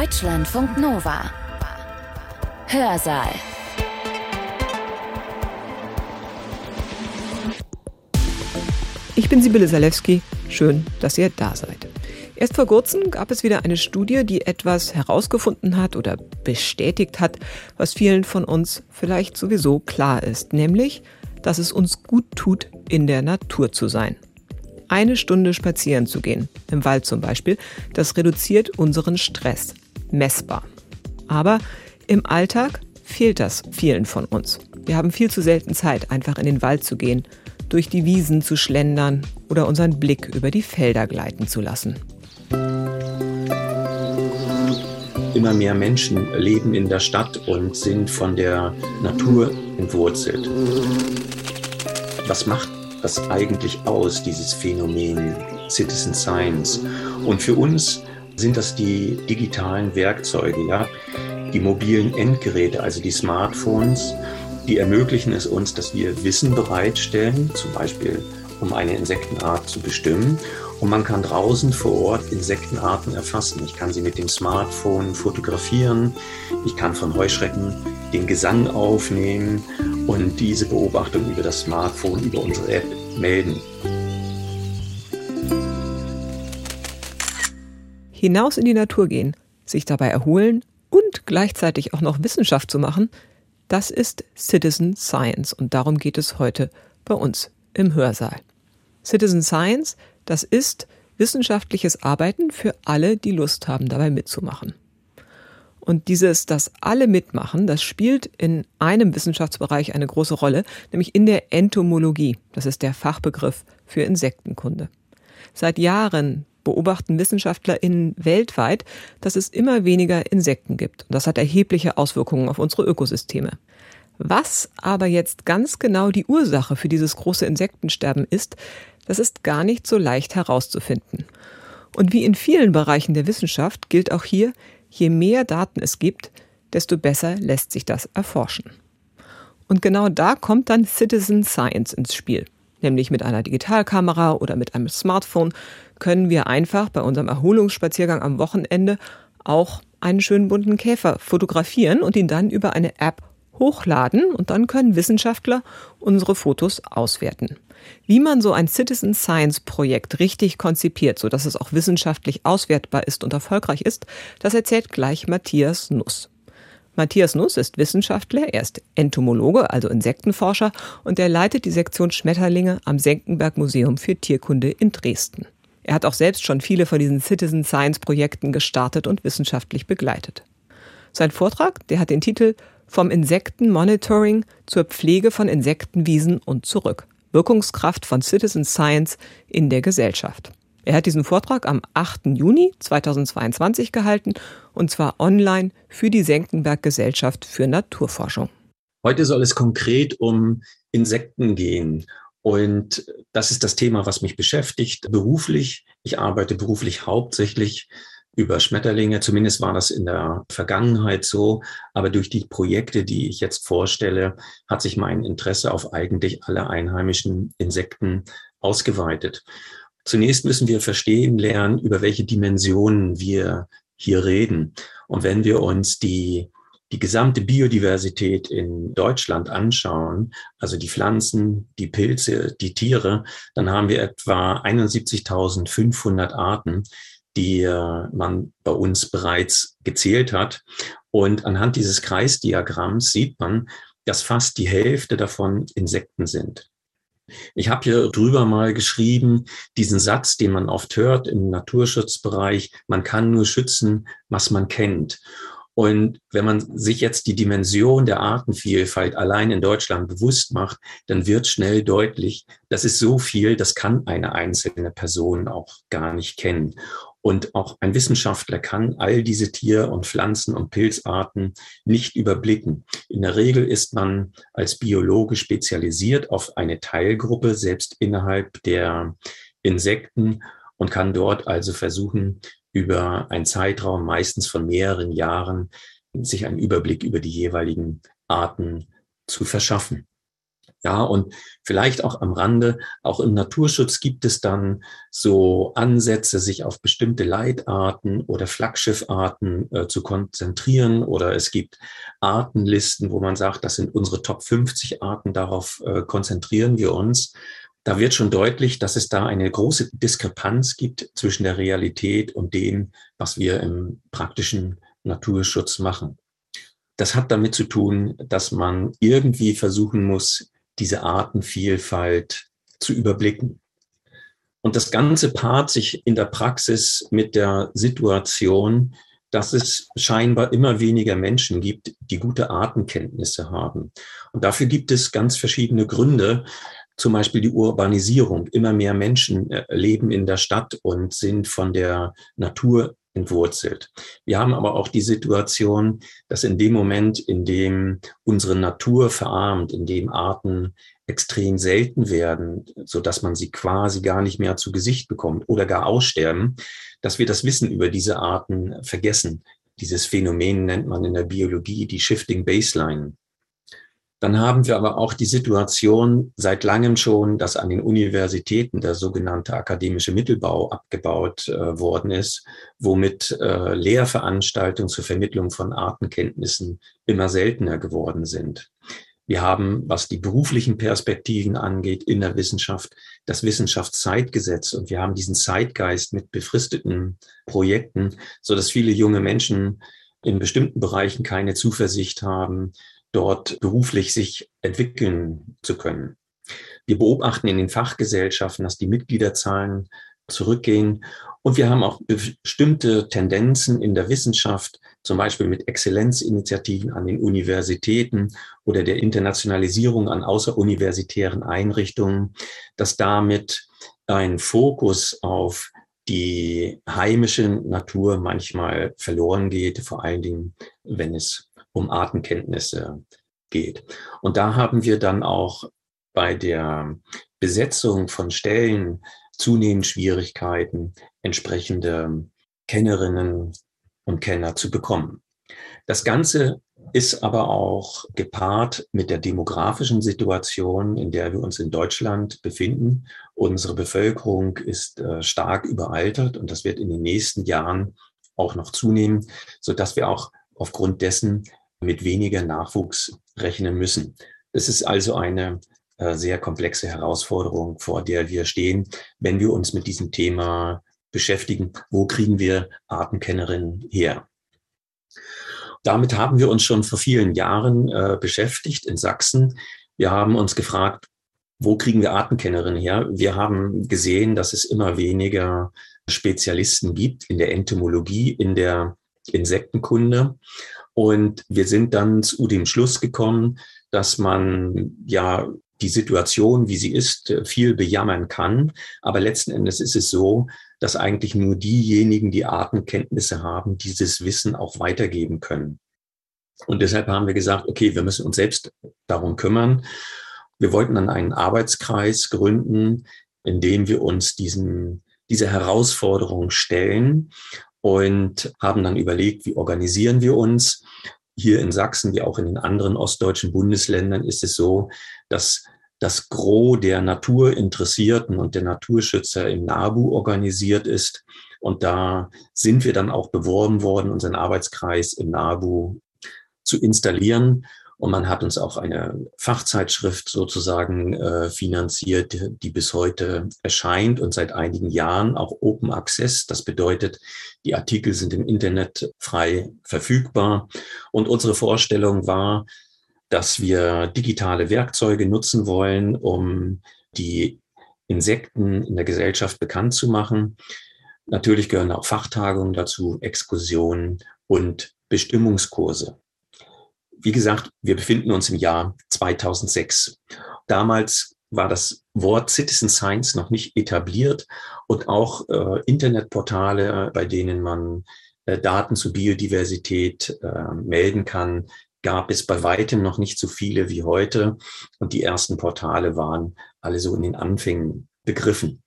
Deutschlandfunk Nova. Hörsaal. Ich bin Sibylle Salewski. Schön, dass ihr da seid. Erst vor kurzem gab es wieder eine Studie, die etwas herausgefunden hat oder bestätigt hat, was vielen von uns vielleicht sowieso klar ist, nämlich, dass es uns gut tut, in der Natur zu sein. Eine Stunde spazieren zu gehen, im Wald zum Beispiel, das reduziert unseren Stress. Messbar. Aber im Alltag fehlt das vielen von uns. Wir haben viel zu selten Zeit, einfach in den Wald zu gehen, durch die Wiesen zu schlendern oder unseren Blick über die Felder gleiten zu lassen. Immer mehr Menschen leben in der Stadt und sind von der Natur entwurzelt. Was macht das eigentlich aus, dieses Phänomen Citizen Science? Und für uns sind das die digitalen Werkzeuge, ja, die mobilen Endgeräte, also die Smartphones, die ermöglichen es uns, dass wir Wissen bereitstellen, zum Beispiel um eine Insektenart zu bestimmen und man kann draußen vor Ort Insektenarten erfassen. Ich kann sie mit dem Smartphone fotografieren. Ich kann von Heuschrecken den Gesang aufnehmen und diese Beobachtung über das Smartphone, über unsere App melden. Hinaus in die Natur gehen, sich dabei erholen und gleichzeitig auch noch Wissenschaft zu machen, das ist Citizen Science und darum geht es heute bei uns im Hörsaal. Citizen Science das ist wissenschaftliches Arbeiten für alle, die Lust haben, dabei mitzumachen. Und dieses, dass alle mitmachen, das spielt in einem Wissenschaftsbereich eine große Rolle, nämlich in der Entomologie. Das ist der Fachbegriff für Insektenkunde. Seit Jahren beobachten WissenschaftlerInnen weltweit, dass es immer weniger Insekten gibt. Und das hat erhebliche Auswirkungen auf unsere Ökosysteme. Was aber jetzt ganz genau die Ursache für dieses große Insektensterben ist, das ist gar nicht so leicht herauszufinden. Und wie in vielen Bereichen der Wissenschaft gilt auch hier, je mehr Daten es gibt, desto besser lässt sich das erforschen. Und genau da kommt dann Citizen Science ins Spiel. Nämlich mit einer Digitalkamera oder mit einem Smartphone können wir einfach bei unserem Erholungsspaziergang am Wochenende auch einen schönen bunten Käfer fotografieren und ihn dann über eine App hochladen und dann können Wissenschaftler unsere Fotos auswerten. Wie man so ein Citizen Science Projekt richtig konzipiert, so dass es auch wissenschaftlich auswertbar ist und erfolgreich ist, das erzählt gleich Matthias Nuss. Matthias Nuss ist Wissenschaftler, er ist Entomologe, also Insektenforscher, und er leitet die Sektion Schmetterlinge am Senckenberg Museum für Tierkunde in Dresden. Er hat auch selbst schon viele von diesen Citizen Science Projekten gestartet und wissenschaftlich begleitet. Sein Vortrag, der hat den Titel Vom Insektenmonitoring zur Pflege von Insektenwiesen und zurück. Wirkungskraft von Citizen Science in der Gesellschaft. Er hat diesen Vortrag am 8. Juni 2022 gehalten und zwar online für die Senckenberg Gesellschaft für Naturforschung. Heute soll es konkret um Insekten gehen. Und das ist das Thema, was mich beschäftigt beruflich. Ich arbeite beruflich hauptsächlich über Schmetterlinge. Zumindest war das in der Vergangenheit so. Aber durch die Projekte, die ich jetzt vorstelle, hat sich mein Interesse auf eigentlich alle einheimischen Insekten ausgeweitet. Zunächst müssen wir verstehen lernen, über welche Dimensionen wir hier reden. Und wenn wir uns die die gesamte Biodiversität in Deutschland anschauen, also die Pflanzen, die Pilze, die Tiere, dann haben wir etwa 71.500 Arten, die äh, man bei uns bereits gezählt hat. Und anhand dieses Kreisdiagramms sieht man, dass fast die Hälfte davon Insekten sind. Ich habe hier drüber mal geschrieben, diesen Satz, den man oft hört im Naturschutzbereich, man kann nur schützen, was man kennt. Und wenn man sich jetzt die Dimension der Artenvielfalt allein in Deutschland bewusst macht, dann wird schnell deutlich, das ist so viel, das kann eine einzelne Person auch gar nicht kennen. Und auch ein Wissenschaftler kann all diese Tier- und Pflanzen- und Pilzarten nicht überblicken. In der Regel ist man als Biologe spezialisiert auf eine Teilgruppe, selbst innerhalb der Insekten und kann dort also versuchen, über einen Zeitraum meistens von mehreren Jahren sich einen Überblick über die jeweiligen Arten zu verschaffen. Ja, und vielleicht auch am Rande, auch im Naturschutz gibt es dann so Ansätze, sich auf bestimmte Leitarten oder Flaggschiffarten äh, zu konzentrieren. Oder es gibt Artenlisten, wo man sagt, das sind unsere Top 50 Arten, darauf äh, konzentrieren wir uns. Da wird schon deutlich, dass es da eine große Diskrepanz gibt zwischen der Realität und dem, was wir im praktischen Naturschutz machen. Das hat damit zu tun, dass man irgendwie versuchen muss, diese Artenvielfalt zu überblicken. Und das Ganze paart sich in der Praxis mit der Situation, dass es scheinbar immer weniger Menschen gibt, die gute Artenkenntnisse haben. Und dafür gibt es ganz verschiedene Gründe. Zum Beispiel die Urbanisierung. Immer mehr Menschen äh, leben in der Stadt und sind von der Natur entwurzelt. Wir haben aber auch die Situation, dass in dem Moment, in dem unsere Natur verarmt, in dem Arten extrem selten werden, so dass man sie quasi gar nicht mehr zu Gesicht bekommt oder gar aussterben, dass wir das Wissen über diese Arten vergessen. Dieses Phänomen nennt man in der Biologie die Shifting Baseline. Dann haben wir aber auch die Situation seit langem schon, dass an den Universitäten der sogenannte akademische Mittelbau abgebaut äh, worden ist, womit äh, Lehrveranstaltungen zur Vermittlung von Artenkenntnissen immer seltener geworden sind. Wir haben, was die beruflichen Perspektiven angeht, in der Wissenschaft das Wissenschaftszeitgesetz und wir haben diesen Zeitgeist mit befristeten Projekten, so dass viele junge Menschen in bestimmten Bereichen keine Zuversicht haben, dort beruflich sich entwickeln zu können. Wir beobachten in den Fachgesellschaften, dass die Mitgliederzahlen zurückgehen. Und wir haben auch bestimmte Tendenzen in der Wissenschaft, zum Beispiel mit Exzellenzinitiativen an den Universitäten oder der Internationalisierung an außeruniversitären Einrichtungen, dass damit ein Fokus auf die heimische Natur manchmal verloren geht, vor allen Dingen, wenn es um Artenkenntnisse geht. Und da haben wir dann auch bei der Besetzung von Stellen zunehmend Schwierigkeiten, entsprechende Kennerinnen und Kenner zu bekommen. Das Ganze ist aber auch gepaart mit der demografischen Situation, in der wir uns in Deutschland befinden. Unsere Bevölkerung ist äh, stark überaltert und das wird in den nächsten Jahren auch noch zunehmen, so dass wir auch aufgrund dessen mit weniger Nachwuchs rechnen müssen. Es ist also eine äh, sehr komplexe Herausforderung, vor der wir stehen, wenn wir uns mit diesem Thema beschäftigen. Wo kriegen wir Artenkennerinnen her? Damit haben wir uns schon vor vielen Jahren äh, beschäftigt in Sachsen. Wir haben uns gefragt, wo kriegen wir Artenkennerinnen her? Wir haben gesehen, dass es immer weniger Spezialisten gibt in der Entomologie, in der Insektenkunde. Und wir sind dann zu dem Schluss gekommen, dass man ja die Situation, wie sie ist, viel bejammern kann. Aber letzten Endes ist es so, dass eigentlich nur diejenigen, die Artenkenntnisse haben, dieses Wissen auch weitergeben können. Und deshalb haben wir gesagt, okay, wir müssen uns selbst darum kümmern. Wir wollten dann einen Arbeitskreis gründen, in dem wir uns diesen, diese Herausforderung stellen und haben dann überlegt, wie organisieren wir uns. Hier in Sachsen wie auch in den anderen ostdeutschen Bundesländern ist es so, dass das Gros der Naturinteressierten und der Naturschützer im NABU organisiert ist. Und da sind wir dann auch beworben worden, unseren Arbeitskreis im NABU zu installieren. Und man hat uns auch eine Fachzeitschrift sozusagen äh, finanziert, die bis heute erscheint und seit einigen Jahren auch Open Access. Das bedeutet, die Artikel sind im Internet frei verfügbar. Und unsere Vorstellung war, dass wir digitale Werkzeuge nutzen wollen, um die Insekten in der Gesellschaft bekannt zu machen. Natürlich gehören auch Fachtagungen dazu, Exkursionen und Bestimmungskurse. Wie gesagt, wir befinden uns im Jahr 2006. Damals war das Wort Citizen Science noch nicht etabliert und auch äh, Internetportale, bei denen man äh, Daten zu Biodiversität äh, melden kann, gab es bei weitem noch nicht so viele wie heute. Und die ersten Portale waren alle so in den Anfängen begriffen.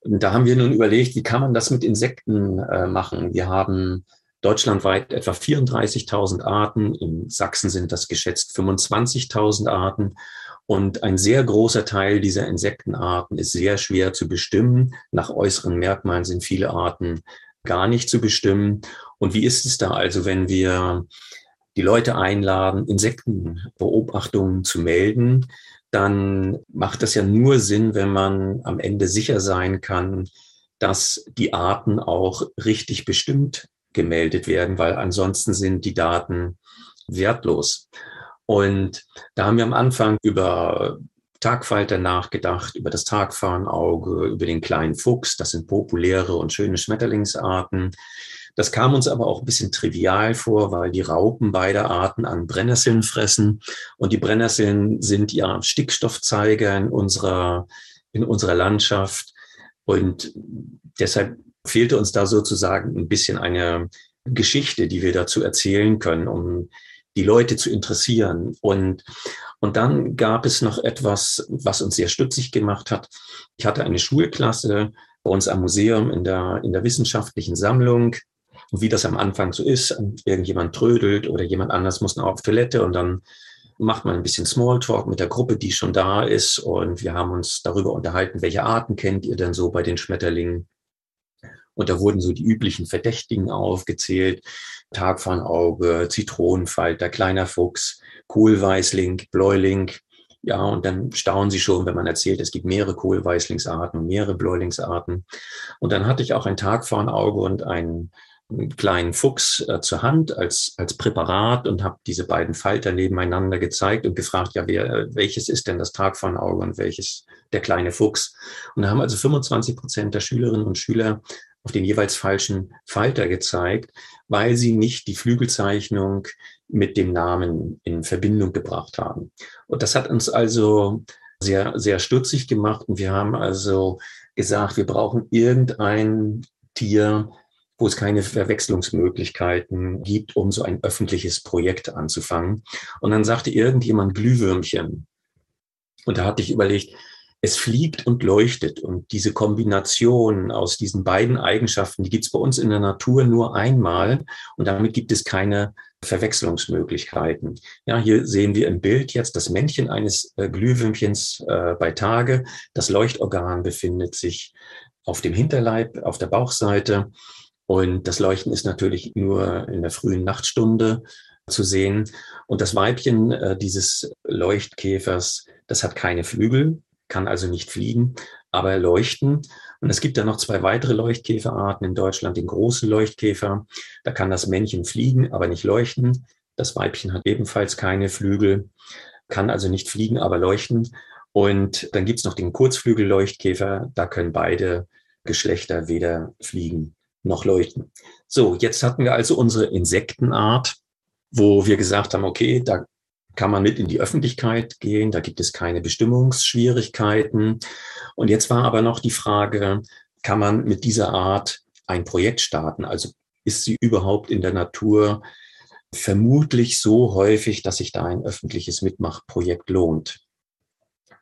Und da haben wir nun überlegt, wie kann man das mit Insekten äh, machen? Wir haben deutschlandweit etwa 34.000 Arten. In Sachsen sind das geschätzt 25.000 Arten. Und ein sehr großer Teil dieser Insektenarten ist sehr schwer zu bestimmen. Nach äußeren Merkmalen sind viele Arten gar nicht zu bestimmen. Und wie ist es da also, wenn wir die Leute einladen, Insektenbeobachtungen zu melden? Dann macht das ja nur Sinn, wenn man am Ende sicher sein kann, dass die Arten auch richtig bestimmt gemeldet werden, weil ansonsten sind die Daten wertlos. Und da haben wir am Anfang über Tagfalter nachgedacht, über das Tagfahrenauge, über den kleinen Fuchs. Das sind populäre und schöne Schmetterlingsarten. Das kam uns aber auch ein bisschen trivial vor, weil die Raupen beider Arten an Brennnesseln fressen. Und die Brennnesseln sind ja Stickstoffzeiger in unserer, in unserer Landschaft. Und deshalb fehlte uns da sozusagen ein bisschen eine Geschichte, die wir dazu erzählen können, um die Leute zu interessieren. Und, und dann gab es noch etwas, was uns sehr stutzig gemacht hat. Ich hatte eine Schulklasse bei uns am Museum in der, in der wissenschaftlichen Sammlung. Und wie das am Anfang so ist, irgendjemand trödelt oder jemand anders muss noch auf Toilette und dann macht man ein bisschen Smalltalk mit der Gruppe, die schon da ist. Und wir haben uns darüber unterhalten, welche Arten kennt ihr denn so bei den Schmetterlingen? Und da wurden so die üblichen Verdächtigen aufgezählt. Tagfahnauge, Zitronenfalter, kleiner Fuchs, Kohlweißling, Bläuling. Ja, und dann staunen sie schon, wenn man erzählt, es gibt mehrere Kohlweißlingsarten, mehrere Bläulingsarten. Und dann hatte ich auch ein Tagfahnauge und einen kleinen Fuchs äh, zur Hand als, als Präparat und habe diese beiden Falter nebeneinander gezeigt und gefragt, ja, wer, welches ist denn das Tagfahnauge und welches der kleine Fuchs? Und da haben also 25 Prozent der Schülerinnen und Schüler auf den jeweils falschen Falter gezeigt, weil sie nicht die Flügelzeichnung mit dem Namen in Verbindung gebracht haben. Und das hat uns also sehr, sehr stutzig gemacht. Und wir haben also gesagt, wir brauchen irgendein Tier, wo es keine Verwechslungsmöglichkeiten gibt, um so ein öffentliches Projekt anzufangen. Und dann sagte irgendjemand Glühwürmchen. Und da hatte ich überlegt, es fliegt und leuchtet. Und diese Kombination aus diesen beiden Eigenschaften, die gibt es bei uns in der Natur nur einmal. Und damit gibt es keine Verwechslungsmöglichkeiten. Ja, hier sehen wir im Bild jetzt das Männchen eines äh, Glühwürmchens äh, bei Tage. Das Leuchtorgan befindet sich auf dem Hinterleib, auf der Bauchseite. Und das Leuchten ist natürlich nur in der frühen Nachtstunde zu sehen. Und das Weibchen äh, dieses Leuchtkäfers, das hat keine Flügel, kann also nicht fliegen, aber leuchten. Und es gibt dann noch zwei weitere Leuchtkäferarten in Deutschland, den großen Leuchtkäfer. Da kann das Männchen fliegen, aber nicht leuchten. Das Weibchen hat ebenfalls keine Flügel, kann also nicht fliegen, aber leuchten. Und dann gibt es noch den Kurzflügelleuchtkäfer. Da können beide Geschlechter weder fliegen noch leuchten. So, jetzt hatten wir also unsere Insektenart, wo wir gesagt haben, okay, da kann man mit in die Öffentlichkeit gehen, da gibt es keine Bestimmungsschwierigkeiten. Und jetzt war aber noch die Frage, kann man mit dieser Art ein Projekt starten? Also ist sie überhaupt in der Natur vermutlich so häufig, dass sich da ein öffentliches Mitmachprojekt lohnt?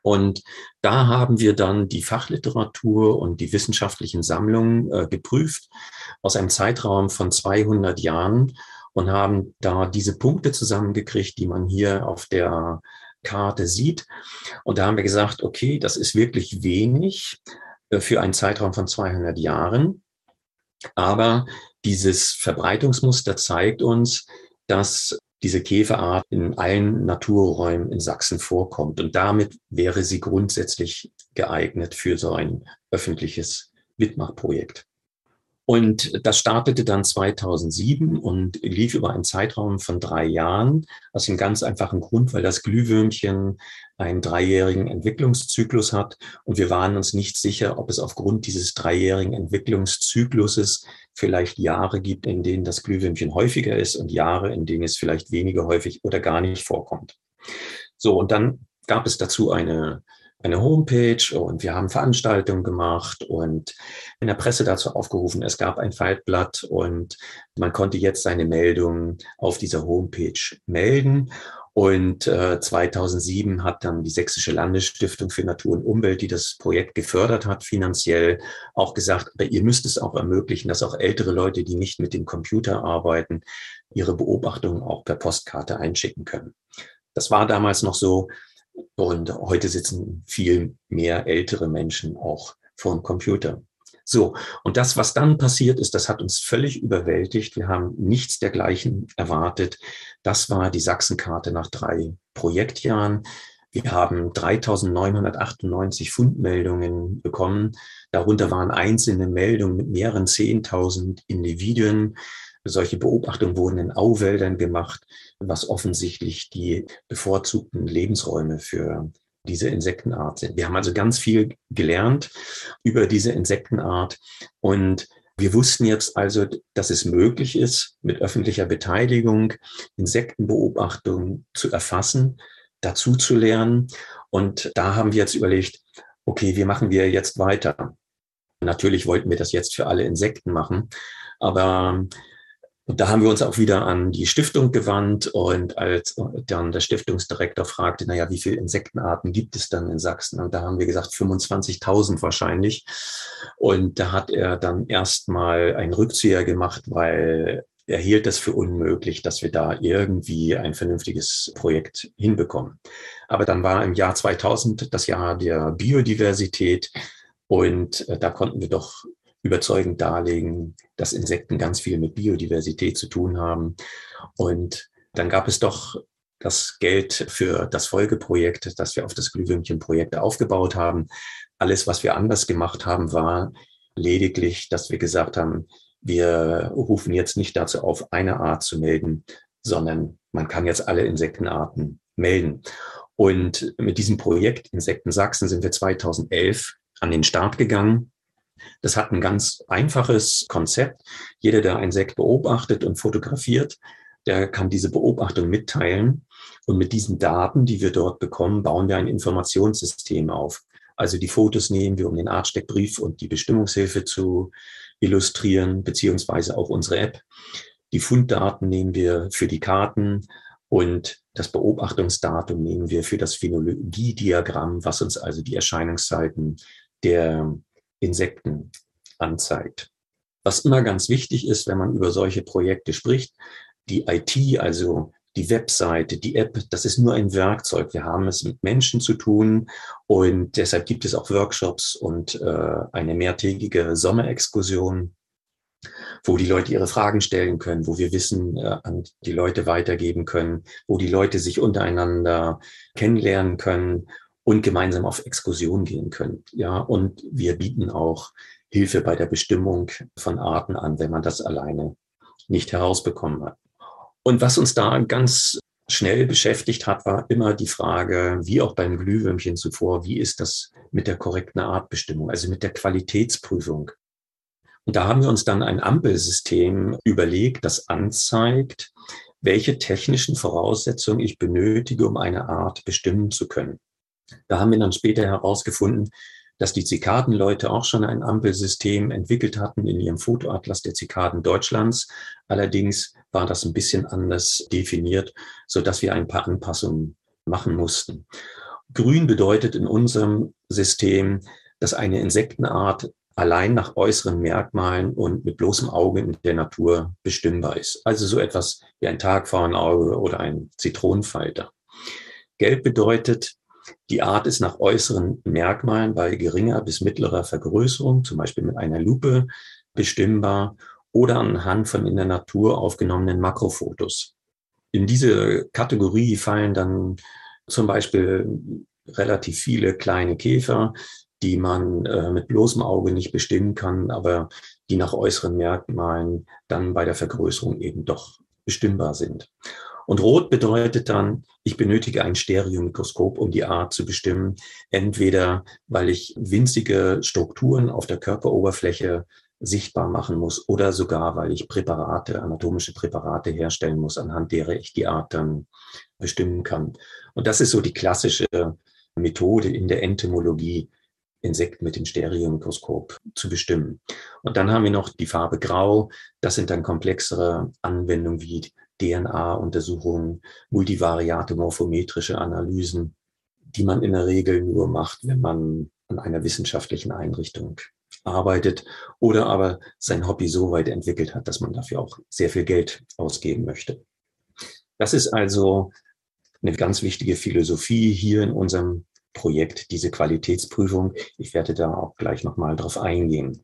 Und da haben wir dann die Fachliteratur und die wissenschaftlichen Sammlungen äh, geprüft aus einem Zeitraum von 200 Jahren und haben da diese Punkte zusammengekriegt, die man hier auf der Karte sieht. Und da haben wir gesagt, okay, das ist wirklich wenig äh, für einen Zeitraum von 200 Jahren. Aber dieses Verbreitungsmuster zeigt uns, dass diese Käferart in allen Naturräumen in Sachsen vorkommt. Und damit wäre sie grundsätzlich geeignet für so ein öffentliches Mitmachprojekt. Und das startete dann 2007 und lief über einen Zeitraum von drei Jahren, aus dem ganz einfachen Grund, weil das Glühwürmchen einen dreijährigen Entwicklungszyklus hat. Und wir waren uns nicht sicher, ob es aufgrund dieses dreijährigen Entwicklungszykluses vielleicht Jahre gibt, in denen das Glühwürmchen häufiger ist und Jahre, in denen es vielleicht weniger häufig oder gar nicht vorkommt. So, und dann gab es dazu eine eine Homepage und wir haben Veranstaltungen gemacht und in der Presse dazu aufgerufen. Es gab ein Faltblatt und man konnte jetzt seine Meldungen auf dieser Homepage melden. Und äh, 2007 hat dann die Sächsische Landesstiftung für Natur und Umwelt, die das Projekt gefördert hat, finanziell auch gesagt, ihr müsst es auch ermöglichen, dass auch ältere Leute, die nicht mit dem Computer arbeiten, ihre Beobachtungen auch per Postkarte einschicken können. Das war damals noch so, Und heute sitzen viel mehr ältere Menschen auch vor dem Computer. So, und das, was dann passiert ist, das hat uns völlig überwältigt. Wir haben nichts dergleichen erwartet. Das war die Sachsenkarte nach drei Projektjahren. Wir haben 3998 Fundmeldungen bekommen. Darunter waren einzelne Meldungen mit mehreren 10.000 Individuen. Solche Beobachtungen wurden in Auwäldern gemacht, was offensichtlich die bevorzugten Lebensräume für diese Insektenart sind. Wir haben also ganz viel gelernt über diese Insektenart und wir wussten jetzt also, dass es möglich ist, mit öffentlicher Beteiligung Insektenbeobachtungen zu erfassen, dazu zu lernen. Und da haben wir jetzt überlegt, okay, wie machen wir jetzt weiter? Natürlich wollten wir das jetzt für alle Insekten machen, aber und da haben wir uns auch wieder an die Stiftung gewandt und als dann der Stiftungsdirektor fragte, naja, wie viele Insektenarten gibt es dann in Sachsen? Und da haben wir gesagt, 25.000 wahrscheinlich. Und da hat er dann erstmal einen Rückzieher gemacht, weil er hielt es für unmöglich, dass wir da irgendwie ein vernünftiges Projekt hinbekommen. Aber dann war im Jahr 2000 das Jahr der Biodiversität und äh, da konnten wir doch überzeugend darlegen, dass Insekten ganz viel mit Biodiversität zu tun haben. Und dann gab es doch das Geld für das Folgeprojekt, das wir auf das Glühwürmchen-Projekt aufgebaut haben. Alles, was wir anders gemacht haben, war lediglich, dass wir gesagt haben, wir rufen jetzt nicht dazu auf, eine Art zu melden, sondern man kann jetzt alle Insektenarten melden. Und mit diesem Projekt Insekten Sachsen sind wir 2011 an den Start gegangen. Das hat ein ganz einfaches Konzept. Jeder, der ein Sekt beobachtet und fotografiert, der kann diese Beobachtung mitteilen. Und mit diesen Daten, die wir dort bekommen, bauen wir ein Informationssystem auf. Also die Fotos nehmen wir, um den Artsteckbrief und die Bestimmungshilfe zu illustrieren, beziehungsweise auch unsere App. Die Funddaten nehmen wir für die Karten und das Beobachtungsdatum nehmen wir für das Phenologiediagramm, was uns also die Erscheinungszeiten der Insekten anzeigt. Was immer ganz wichtig ist, wenn man über solche Projekte spricht, die IT, also die Webseite, die App, das ist nur ein Werkzeug. Wir haben es mit Menschen zu tun und deshalb gibt es auch Workshops und äh, eine mehrtägige Sommerexkursion, wo die Leute ihre Fragen stellen können, wo wir Wissen äh, an die Leute weitergeben können, wo die Leute sich untereinander kennenlernen können und gemeinsam auf Exkursion gehen können. Ja, und wir bieten auch Hilfe bei der Bestimmung von Arten an, wenn man das alleine nicht herausbekommen hat. Und was uns da ganz schnell beschäftigt hat, war immer die Frage, wie auch beim Glühwürmchen zuvor, wie ist das mit der korrekten Artbestimmung, also mit der Qualitätsprüfung. Und da haben wir uns dann ein Ampelsystem überlegt, das anzeigt, welche technischen Voraussetzungen ich benötige, um eine Art bestimmen zu können. Da haben wir dann später herausgefunden, dass die Zikadenleute auch schon ein Ampelsystem entwickelt hatten in ihrem Fotoatlas der Zikaden Deutschlands. Allerdings war das ein bisschen anders definiert, so dass wir ein paar Anpassungen machen mussten. Grün bedeutet in unserem System, dass eine Insektenart allein nach äußeren Merkmalen und mit bloßem Auge in der Natur bestimmbar ist. Also so etwas wie ein Tagpfauenauge oder ein Zitronenfalter. Gelb bedeutet, die Art ist nach äußeren Merkmalen bei geringer bis mittlerer Vergrößerung, zum Beispiel mit einer Lupe, bestimmbar oder anhand von in der Natur aufgenommenen Makrofotos. In diese Kategorie fallen dann zum Beispiel relativ viele kleine Käfer, die man äh, mit bloßem Auge nicht bestimmen kann, aber die nach äußeren Merkmalen dann bei der Vergrößerung eben doch bestimmbar sind. Und rot bedeutet dann, ich benötige ein Stereomikroskop, um die Art zu bestimmen. Entweder, weil ich winzige Strukturen auf der Körperoberfläche sichtbar machen muss oder sogar, weil ich Präparate, anatomische Präparate herstellen muss, anhand derer ich die Art dann bestimmen kann. Und das ist so die klassische Methode in der Entomologie, Insekten mit dem Stereomikroskop zu bestimmen. Und dann haben wir noch die Farbe Grau. Das sind dann komplexere Anwendungen wie DNA-Untersuchungen, multivariate morphometrische Analysen, die man in der Regel nur macht, wenn man an einer wissenschaftlichen Einrichtung arbeitet oder aber sein Hobby so weit entwickelt hat, dass man dafür auch sehr viel Geld ausgeben möchte. Das ist also eine ganz wichtige Philosophie hier in unserem Projekt, diese Qualitätsprüfung. Ich werde da auch gleich nochmal drauf eingehen.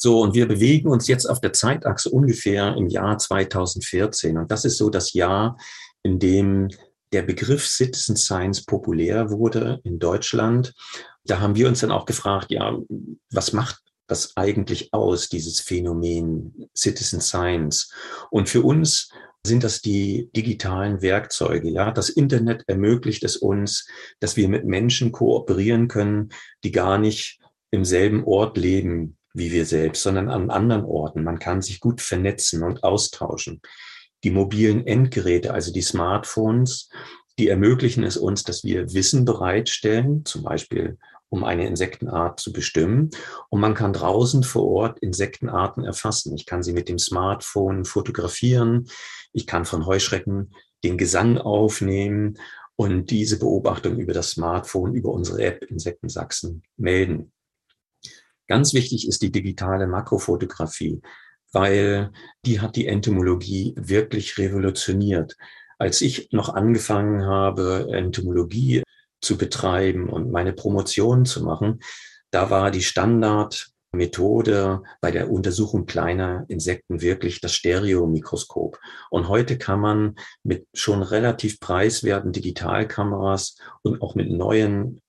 So, und wir bewegen uns jetzt auf der Zeitachse ungefähr im Jahr 2014. Und das ist so das Jahr, in dem der Begriff Citizen Science populär wurde in Deutschland. Da haben wir uns dann auch gefragt, ja, was macht das eigentlich aus, dieses Phänomen Citizen Science? Und für uns sind das die digitalen Werkzeuge. Ja, das Internet ermöglicht es uns, dass wir mit Menschen kooperieren können, die gar nicht im selben Ort leben wie wir selbst, sondern an anderen Orten. Man kann sich gut vernetzen und austauschen. Die mobilen Endgeräte, also die Smartphones, die ermöglichen es uns, dass wir Wissen bereitstellen, zum Beispiel um eine Insektenart zu bestimmen. Und man kann draußen vor Ort Insektenarten erfassen. Ich kann sie mit dem Smartphone fotografieren. Ich kann von Heuschrecken den Gesang aufnehmen und diese Beobachtung über das Smartphone, über unsere App Insektensachsen melden. Ganz wichtig ist die digitale Makrofotografie, weil die hat die Entomologie wirklich revolutioniert. Als ich noch angefangen habe, Entomologie zu betreiben und meine Promotion zu machen, da war die Standardmethode bei der Untersuchung kleiner Insekten wirklich das Stereomikroskop. Und heute kann man mit schon relativ preiswerten Digitalkameras und auch mit neuen,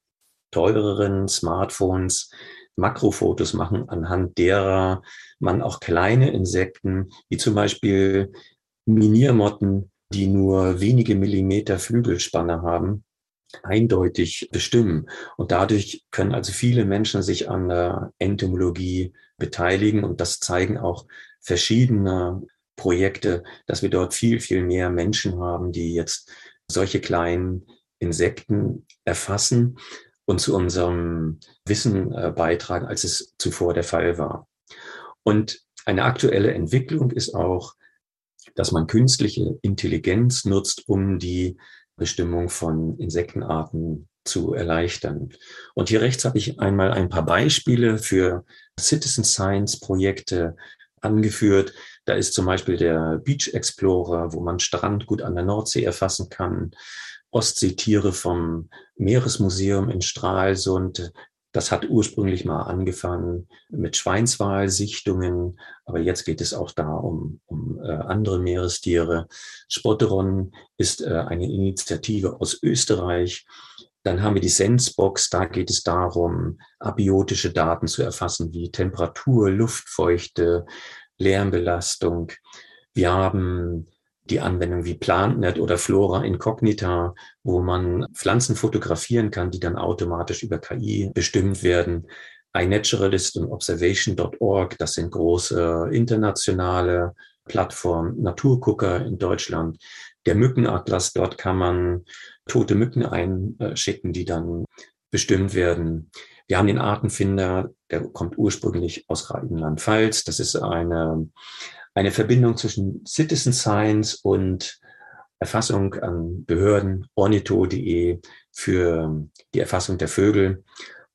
teureren Smartphones Makrofotos machen, anhand derer man auch kleine Insekten, wie zum Beispiel Miniermotten, die nur wenige Millimeter Flügelspanne haben, eindeutig bestimmen. Und dadurch können also viele Menschen sich an der Entomologie beteiligen. Und das zeigen auch verschiedene Projekte, dass wir dort viel, viel mehr Menschen haben, die jetzt solche kleinen Insekten erfassen und zu unserem Wissen äh, beitragen, als es zuvor der Fall war. Und eine aktuelle Entwicklung ist auch, dass man künstliche Intelligenz nutzt, um die Bestimmung von Insektenarten zu erleichtern. Und hier rechts habe ich einmal ein paar Beispiele für Citizen Science Projekte angeführt. Da ist zum Beispiel der Beach Explorer, wo man Strand gut an der Nordsee erfassen kann. Ostseetiere vom Meeresmuseum in Stralsund. Das hat ursprünglich mal angefangen mit Schweinswalsichtungen, aber jetzt geht es auch da um, um äh, andere Meerestiere. Spotteron ist äh, eine Initiative aus Österreich. Dann haben wir die Sensebox, da geht es darum, abiotische Daten zu erfassen, wie Temperatur, Luftfeuchte, Lärmbelastung. Wir haben die Anwendung wie PlantNet oder Flora Incognita, wo man Pflanzen fotografieren kann, die dann automatisch über KI bestimmt werden. iNaturalist und Observation.org, das sind große internationale Plattformen, Naturgucker in Deutschland. Der Mückenatlas, dort kann man tote Mücken einschicken, die dann bestimmt werden. Wir haben den Artenfinder, der kommt ursprünglich aus Rheinland-Pfalz. Das ist eine eine Verbindung zwischen Citizen Science und Erfassung an Behörden, ornitho.de für die Erfassung der Vögel.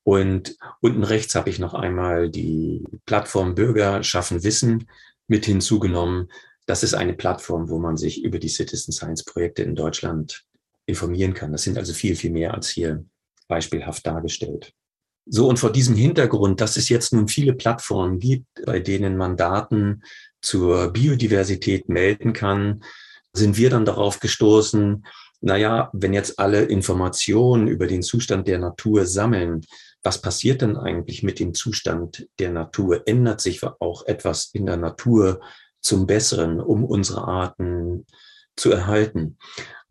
Und unten rechts habe ich noch einmal die Plattform Bürger schaffen Wissen mit hinzugenommen. Das ist eine Plattform, wo man sich über die Citizen Science Projekte in Deutschland informieren kann. Das sind also viel, viel mehr als hier beispielhaft dargestellt. So, und vor diesem Hintergrund, dass es jetzt nun viele Plattformen gibt, bei denen man Daten zur Biodiversität melden kann, sind wir dann darauf gestoßen, naja, wenn jetzt alle Informationen über den Zustand der Natur sammeln, was passiert denn eigentlich mit dem Zustand der Natur? Ändert sich auch etwas in der Natur zum Besseren, um unsere Arten zu erhalten?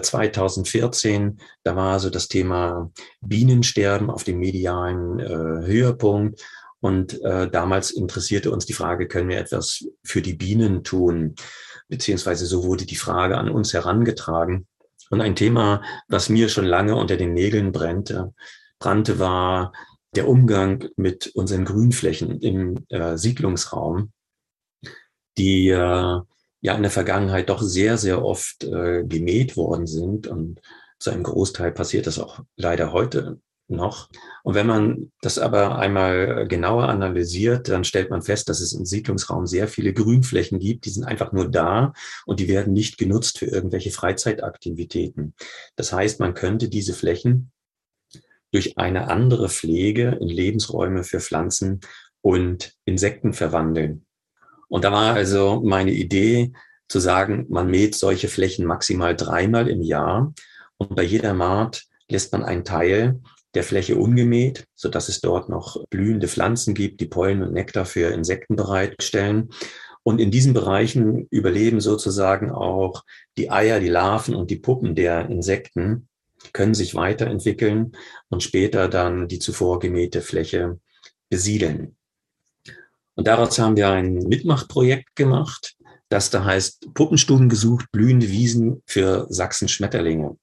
2014, da war also das Thema Bienensterben auf dem medialen äh, Höhepunkt. Und äh, damals interessierte uns die Frage, können wir etwas für die Bienen tun? Beziehungsweise so wurde die Frage an uns herangetragen. Und ein Thema, was mir schon lange unter den Nägeln brannte, brannte war der Umgang mit unseren Grünflächen im äh, Siedlungsraum, die äh, ja in der Vergangenheit doch sehr, sehr oft äh, gemäht worden sind. Und zu einem Großteil passiert das auch leider heute noch. Und wenn man das aber einmal genauer analysiert, dann stellt man fest, dass es im Siedlungsraum sehr viele Grünflächen gibt, die sind einfach nur da und die werden nicht genutzt für irgendwelche Freizeitaktivitäten. Das heißt, man könnte diese Flächen durch eine andere Pflege in Lebensräume für Pflanzen und Insekten verwandeln. Und da war also meine Idee zu sagen, man mäht solche Flächen maximal dreimal im Jahr und bei jeder Maat lässt man einen Teil der Fläche ungemäht, so dass es dort noch blühende Pflanzen gibt, die Pollen und Nektar für Insekten bereitstellen. Und in diesen Bereichen überleben sozusagen auch die Eier, die Larven und die Puppen der Insekten, können sich weiterentwickeln und später dann die zuvor gemähte Fläche besiedeln. Und daraus haben wir ein Mitmachprojekt gemacht, das da heißt Puppenstuben gesucht, blühende Wiesen für Sachsen-Schmetterlinge.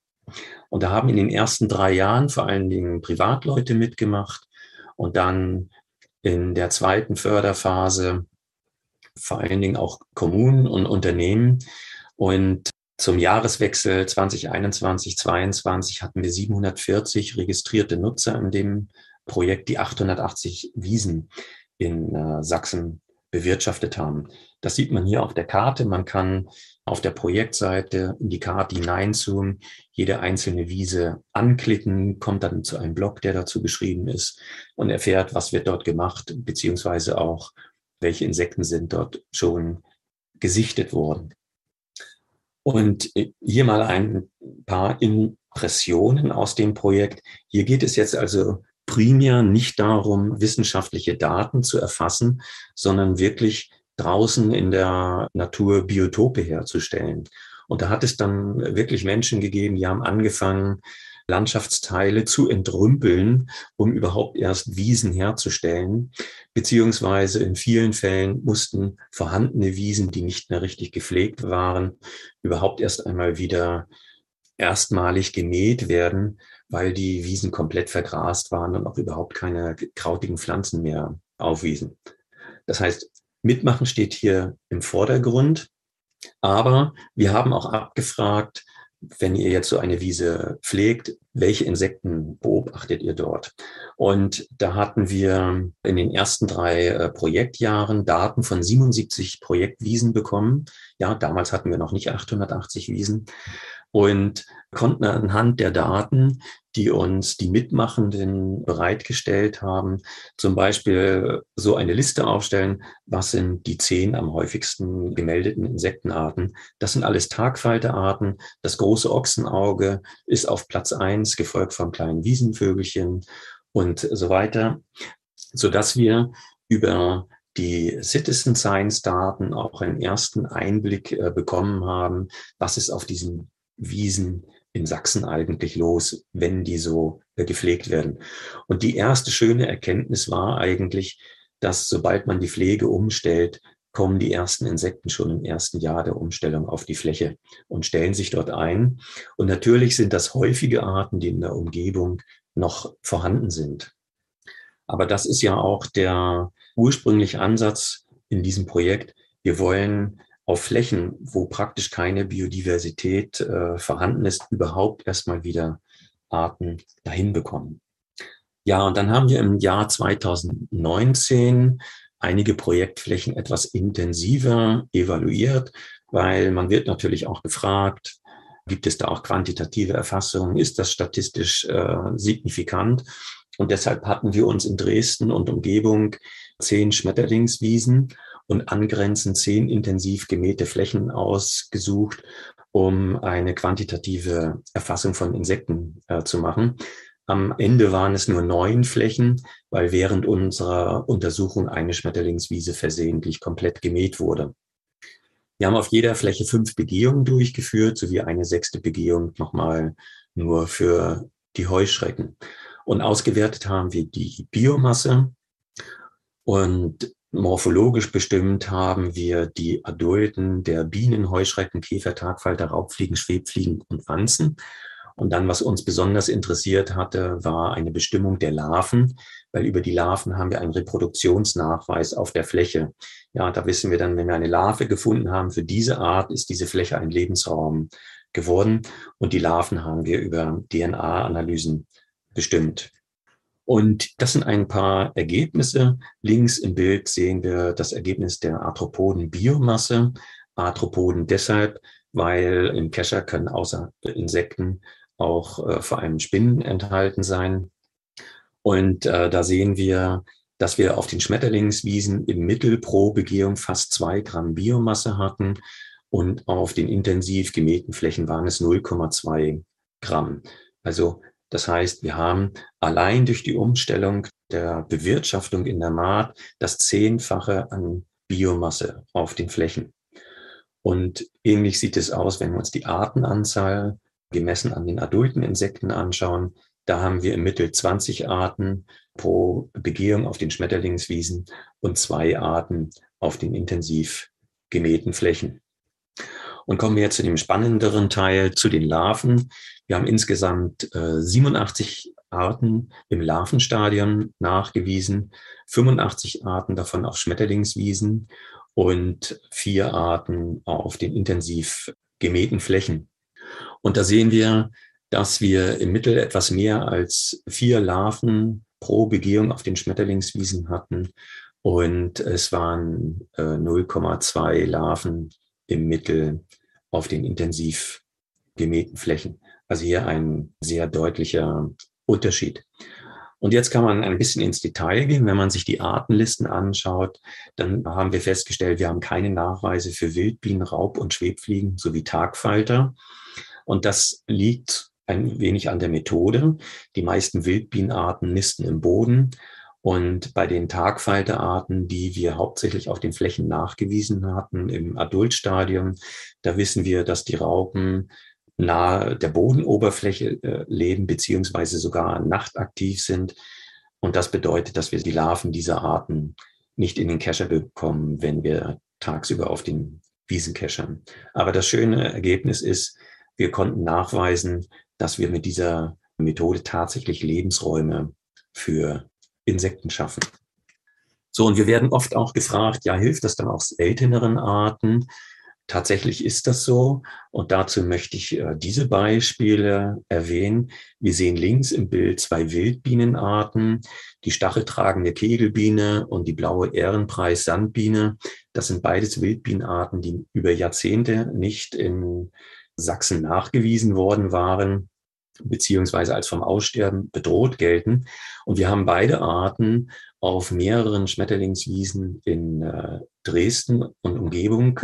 Und da haben in den ersten drei Jahren vor allen Dingen Privatleute mitgemacht und dann in der zweiten Förderphase vor allen Dingen auch Kommunen und Unternehmen. Und zum Jahreswechsel 2021, 2022 hatten wir 740 registrierte Nutzer in dem Projekt, die 880 Wiesen in äh, Sachsen bewirtschaftet haben. Das sieht man hier auf der Karte. Man kann auf der Projektseite in die Karte hineinzoomen, jede einzelne Wiese anklicken, kommt dann zu einem Blog, der dazu geschrieben ist und erfährt, was wird dort gemacht, beziehungsweise auch, welche Insekten sind dort schon gesichtet worden. Und hier mal ein paar Impressionen aus dem Projekt. Hier geht es jetzt also primär nicht darum, wissenschaftliche Daten zu erfassen, sondern wirklich draußen in der Natur Biotope herzustellen. Und da hat es dann wirklich Menschen gegeben, die haben angefangen, Landschaftsteile zu entrümpeln, um überhaupt erst Wiesen herzustellen. Beziehungsweise in vielen Fällen mussten vorhandene Wiesen, die nicht mehr richtig gepflegt waren, überhaupt erst einmal wieder erstmalig gemäht werden, weil die Wiesen komplett vergrast waren und auch überhaupt keine krautigen Pflanzen mehr aufwiesen. Das heißt, Mitmachen steht hier im Vordergrund. Aber wir haben auch abgefragt, wenn ihr jetzt so eine Wiese pflegt, welche Insekten beobachtet ihr dort? Und da hatten wir in den ersten drei äh, Projektjahren Daten von 77 Projektwiesen bekommen. Ja, damals hatten wir noch nicht 880 Wiesen und konnten anhand der Daten die uns die Mitmachenden bereitgestellt haben, zum Beispiel so eine Liste aufstellen, was sind die zehn am häufigsten gemeldeten Insektenarten. Das sind alles Tagfalterarten. Das große Ochsenauge ist auf Platz eins, gefolgt vom kleinen Wiesenvögelchen und so weiter, so dass wir über die Citizen Science Daten auch einen ersten Einblick äh, bekommen haben, was ist auf diesen Wiesen in Sachsen eigentlich los, wenn die so äh, gepflegt werden. Und die erste schöne Erkenntnis war eigentlich, dass sobald man die Pflege umstellt, kommen die ersten Insekten schon im ersten Jahr der Umstellung auf die Fläche und stellen sich dort ein. Und natürlich sind das häufige Arten, die in der Umgebung noch vorhanden sind. Aber das ist ja auch der ursprüngliche Ansatz in diesem Projekt. Wir wollen auf Flächen, wo praktisch keine Biodiversität äh, vorhanden ist, überhaupt erstmal wieder Arten dahin bekommen. Ja, und dann haben wir im Jahr 2019 einige Projektflächen etwas intensiver evaluiert, weil man wird natürlich auch gefragt, gibt es da auch quantitative Erfassungen, ist das statistisch äh, signifikant? Und deshalb hatten wir uns in Dresden und Umgebung zehn Schmetterlingswiesen und angrenzend zehn intensiv gemähte Flächen ausgesucht, um eine quantitative Erfassung von Insekten äh, zu machen. Am Ende waren es nur neun Flächen, weil während unserer Untersuchung eine Schmetterlingswiese versehentlich komplett gemäht wurde. Wir haben auf jeder Fläche fünf Begehungen durchgeführt, sowie eine sechste Begehung nochmal nur für die Heuschrecken. Und ausgewertet haben wir die Biomasse. Und Morphologisch bestimmt haben wir die Adulten der Bienen, Heuschrecken, Käfer, Tagfalter, Raubfliegen, Schwebfliegen und Wanzen. Und dann, was uns besonders interessiert hatte, war eine Bestimmung der Larven, weil über die Larven haben wir einen Reproduktionsnachweis auf der Fläche. Ja, da wissen wir dann, wenn wir eine Larve gefunden haben, für diese Art ist diese Fläche ein Lebensraum geworden. Und die Larven haben wir über DNA-Analysen bestimmt. Und das sind ein paar Ergebnisse. Links im Bild sehen wir das Ergebnis der Arthropoden-Biomasse. Arthropoden deshalb, weil im Kescher können außer Insekten auch äh, vor allem Spinnen enthalten sein. Und äh, da sehen wir, dass wir auf den Schmetterlingswiesen im Mittel pro Begehung fast zwei Gramm Biomasse hatten und auf den intensiv gemähten Flächen waren es 0,2 Gramm. Also das heißt, wir haben allein durch die Umstellung der Bewirtschaftung in der Maat das Zehnfache an Biomasse auf den Flächen. Und ähnlich sieht es aus, wenn wir uns die Artenanzahl gemessen an den adulten Insekten anschauen. Da haben wir im Mittel 20 Arten pro Begehung auf den Schmetterlingswiesen und zwei Arten auf den intensiv gemähten Flächen. Und kommen wir jetzt zu dem spannenderen Teil, zu den Larven. Wir haben insgesamt äh, 87 Arten im Larvenstadion nachgewiesen, 85 Arten davon auf Schmetterlingswiesen und vier Arten auf den intensiv gemähten Flächen. Und da sehen wir, dass wir im Mittel etwas mehr als vier Larven pro Begehung auf den Schmetterlingswiesen hatten. Und es waren äh, 0,2 Larven im Mittel auf den intensiv gemähten Flächen. Also hier ein sehr deutlicher Unterschied. Und jetzt kann man ein bisschen ins Detail gehen. Wenn man sich die Artenlisten anschaut, dann haben wir festgestellt, wir haben keine Nachweise für Wildbienen, Raub- und Schwebfliegen sowie Tagfalter. Und das liegt ein wenig an der Methode. Die meisten Wildbienenarten nisten im Boden. Und bei den Tagfalterarten, die wir hauptsächlich auf den Flächen nachgewiesen hatten im Adultstadium, da wissen wir, dass die Raupen nahe der Bodenoberfläche äh, leben, beziehungsweise sogar nachtaktiv sind. Und das bedeutet, dass wir die Larven dieser Arten nicht in den Kescher bekommen, wenn wir tagsüber auf den Wiesen keschern. Aber das schöne Ergebnis ist, wir konnten nachweisen, dass wir mit dieser Methode tatsächlich Lebensräume für Insekten schaffen. So, und wir werden oft auch gefragt, ja, hilft das dann auch älteren Arten? Tatsächlich ist das so. Und dazu möchte ich äh, diese Beispiele erwähnen. Wir sehen links im Bild zwei Wildbienenarten, die stacheltragende Kegelbiene und die blaue Ehrenpreis-Sandbiene. Das sind beides Wildbienenarten, die über Jahrzehnte nicht in Sachsen nachgewiesen worden waren beziehungsweise als vom Aussterben bedroht gelten. Und wir haben beide Arten auf mehreren Schmetterlingswiesen in äh, Dresden und Umgebung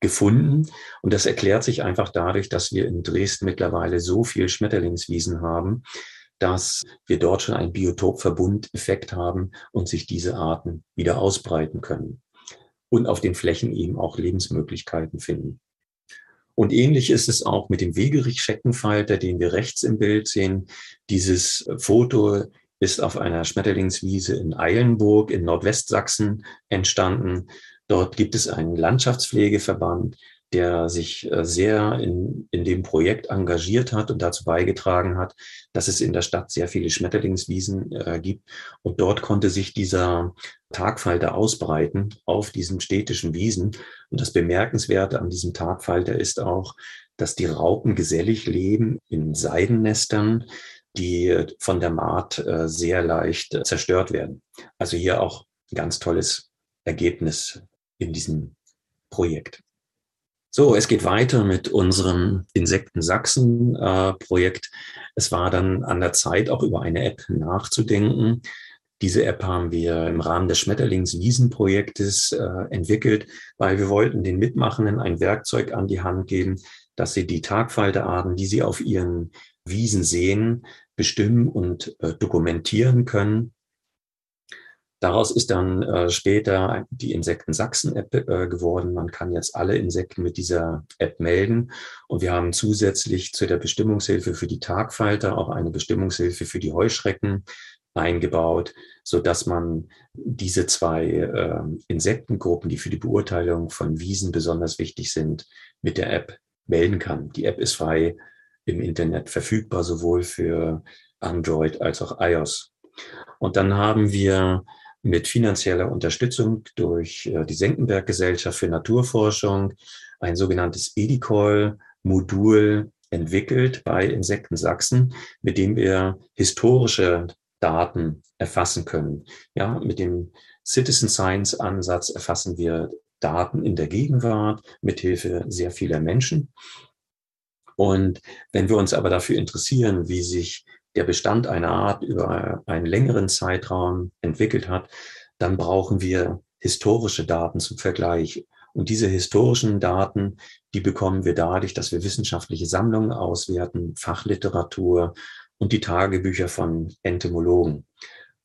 gefunden. Und das erklärt sich einfach dadurch, dass wir in Dresden mittlerweile so viel Schmetterlingswiesen haben, dass wir dort schon einen Biotopverbundeffekt haben und sich diese Arten wieder ausbreiten können und auf den Flächen eben auch Lebensmöglichkeiten finden. Und ähnlich ist es auch mit dem Wegerich-Scheckenfalter, den wir rechts im Bild sehen. Dieses Foto ist auf einer Schmetterlingswiese in Eilenburg in Nordwestsachsen entstanden. Dort gibt es einen Landschaftspflegeverband, der sich äh, sehr in, in dem Projekt engagiert hat und dazu beigetragen hat, dass es in der Stadt sehr viele Schmetterlingswiesen äh, gibt. Und dort konnte sich dieser Tagfalter ausbreiten auf diesen städtischen Wiesen. Und das Bemerkenswerte an diesem Tagfalter ist auch, dass die Raupen gesellig leben in Seidennestern, die von der Maat äh, sehr leicht äh, zerstört werden. Also hier auch ein ganz tolles Ergebnis in diesem Projekt. So, es geht weiter mit unserem Insekten Sachsen äh, Projekt. Es war dann an der Zeit, auch über eine App nachzudenken. Diese App haben wir im Rahmen des Schmetterlingswiesen-Projektes äh, entwickelt, weil wir wollten den Mitmachenden ein Werkzeug an die Hand geben, dass sie die Tagfalterarten, die sie auf ihren Wiesen sehen, bestimmen und äh, dokumentieren können Daraus ist dann äh, später die Insekten Sachsen-App äh, geworden. Man kann jetzt alle Insekten mit dieser App melden. Und wir haben zusätzlich zu der Bestimmungshilfe für die Tagfalter auch eine Bestimmungshilfe für die Heuschrecken eingebaut, so dass man diese zwei äh, Insektengruppen, die für die Beurteilung von Wiesen besonders wichtig sind, mit der App melden kann. Die App ist frei im Internet verfügbar, sowohl für Android als auch iOS. Und dann haben wir mit finanzieller Unterstützung durch äh, die Senckenberg Gesellschaft für Naturforschung ein sogenanntes EDICOL-Modul entwickelt bei Insekten Sachsen, mit dem wir historische Daten erfassen können. Ja, mit dem Citizen Science Ansatz erfassen wir Daten in der Gegenwart mithilfe sehr vieler Menschen. Und wenn wir uns aber dafür interessieren, wie sich der Bestand einer Art über einen längeren Zeitraum entwickelt hat, dann brauchen wir historische Daten zum Vergleich. Und diese historischen Daten, die bekommen wir dadurch, dass wir wissenschaftliche Sammlungen auswerten, Fachliteratur und die Tagebücher von Entomologen.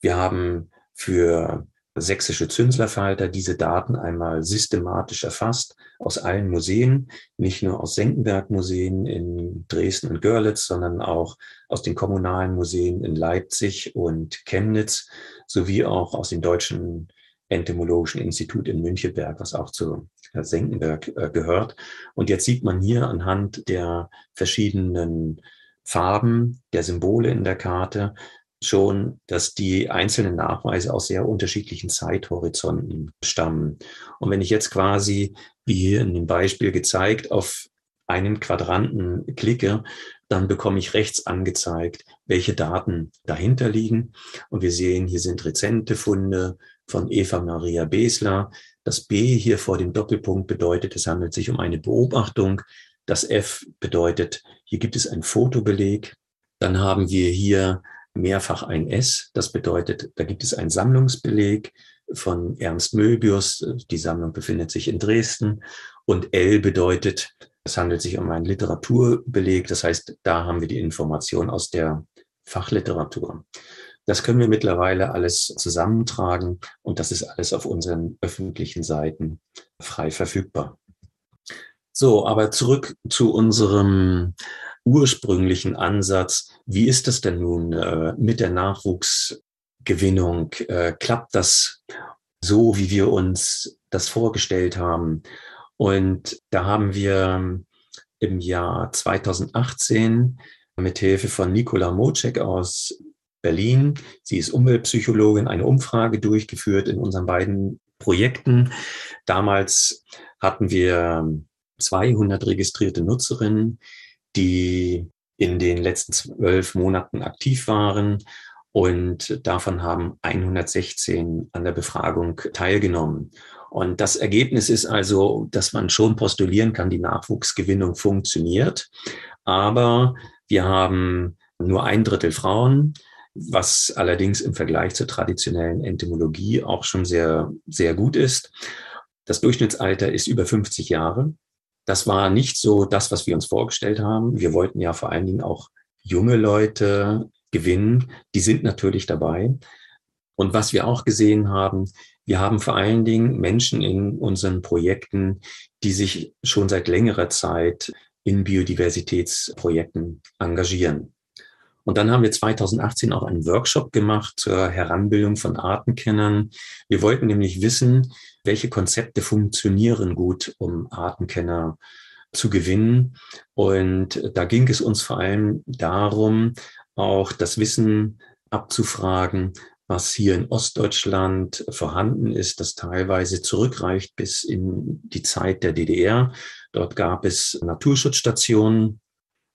Wir haben für sächsische Zünslerfalter diese Daten einmal systematisch erfasst aus allen Museen, nicht nur aus Senckenberg-Museen in Dresden und Görlitz, sondern auch aus den kommunalen Museen in Leipzig und Chemnitz, sowie auch aus dem Deutschen Entomologischen Institut in Münchenberg, was auch zu Senckenberg äh, gehört. Und jetzt sieht man hier anhand der verschiedenen Farben der Symbole in der Karte, schon, dass die einzelnen Nachweise aus sehr unterschiedlichen Zeithorizonten stammen. Und wenn ich jetzt quasi, wie hier in dem Beispiel gezeigt, auf einen Quadranten klicke, dann bekomme ich rechts angezeigt, welche Daten dahinter liegen. Und wir sehen, hier sind rezente Funde von Eva Maria Besler. Das B hier vor dem Doppelpunkt bedeutet, es handelt sich um eine Beobachtung. Das F bedeutet, hier gibt es einen Fotobeleg. Dann haben wir hier mehrfach ein S. Das bedeutet, da gibt es einen Sammlungsbeleg von Ernst Möbius. Die Sammlung befindet sich in Dresden. Und L bedeutet, es handelt sich um einen Literaturbeleg. Das heißt, da haben wir die Information aus der Fachliteratur. Das können wir mittlerweile alles zusammentragen und das ist alles auf unseren öffentlichen Seiten frei verfügbar. So, aber zurück zu unserem ursprünglichen Ansatz. Wie ist das denn nun äh, mit der Nachwuchsgewinnung? Äh, klappt das so, wie wir uns das vorgestellt haben? Und da haben wir im Jahr 2018 mit Hilfe von Nikola Mocek aus Berlin, sie ist Umweltpsychologin, eine Umfrage durchgeführt in unseren beiden Projekten. Damals hatten wir 200 registrierte Nutzerinnen, die in den letzten zwölf Monaten aktiv waren. Und davon haben 116 an der Befragung teilgenommen. Und das Ergebnis ist also, dass man schon postulieren kann, die Nachwuchsgewinnung funktioniert. Aber wir haben nur ein Drittel Frauen, was allerdings im Vergleich zur traditionellen Entomologie auch schon sehr, sehr gut ist. Das Durchschnittsalter ist über 50 Jahre. Das war nicht so das, was wir uns vorgestellt haben. Wir wollten ja vor allen Dingen auch junge Leute gewinnen. Die sind natürlich dabei. Und was wir auch gesehen haben, wir haben vor allen Dingen Menschen in unseren Projekten, die sich schon seit längerer Zeit in Biodiversitätsprojekten engagieren. Und dann haben wir 2018 auch einen Workshop gemacht zur Heranbildung von Artenkennern. Wir wollten nämlich wissen, welche Konzepte funktionieren gut, um Artenkenner zu gewinnen. Und da ging es uns vor allem darum, auch das Wissen abzufragen, was hier in Ostdeutschland vorhanden ist, das teilweise zurückreicht bis in die Zeit der DDR. Dort gab es Naturschutzstationen,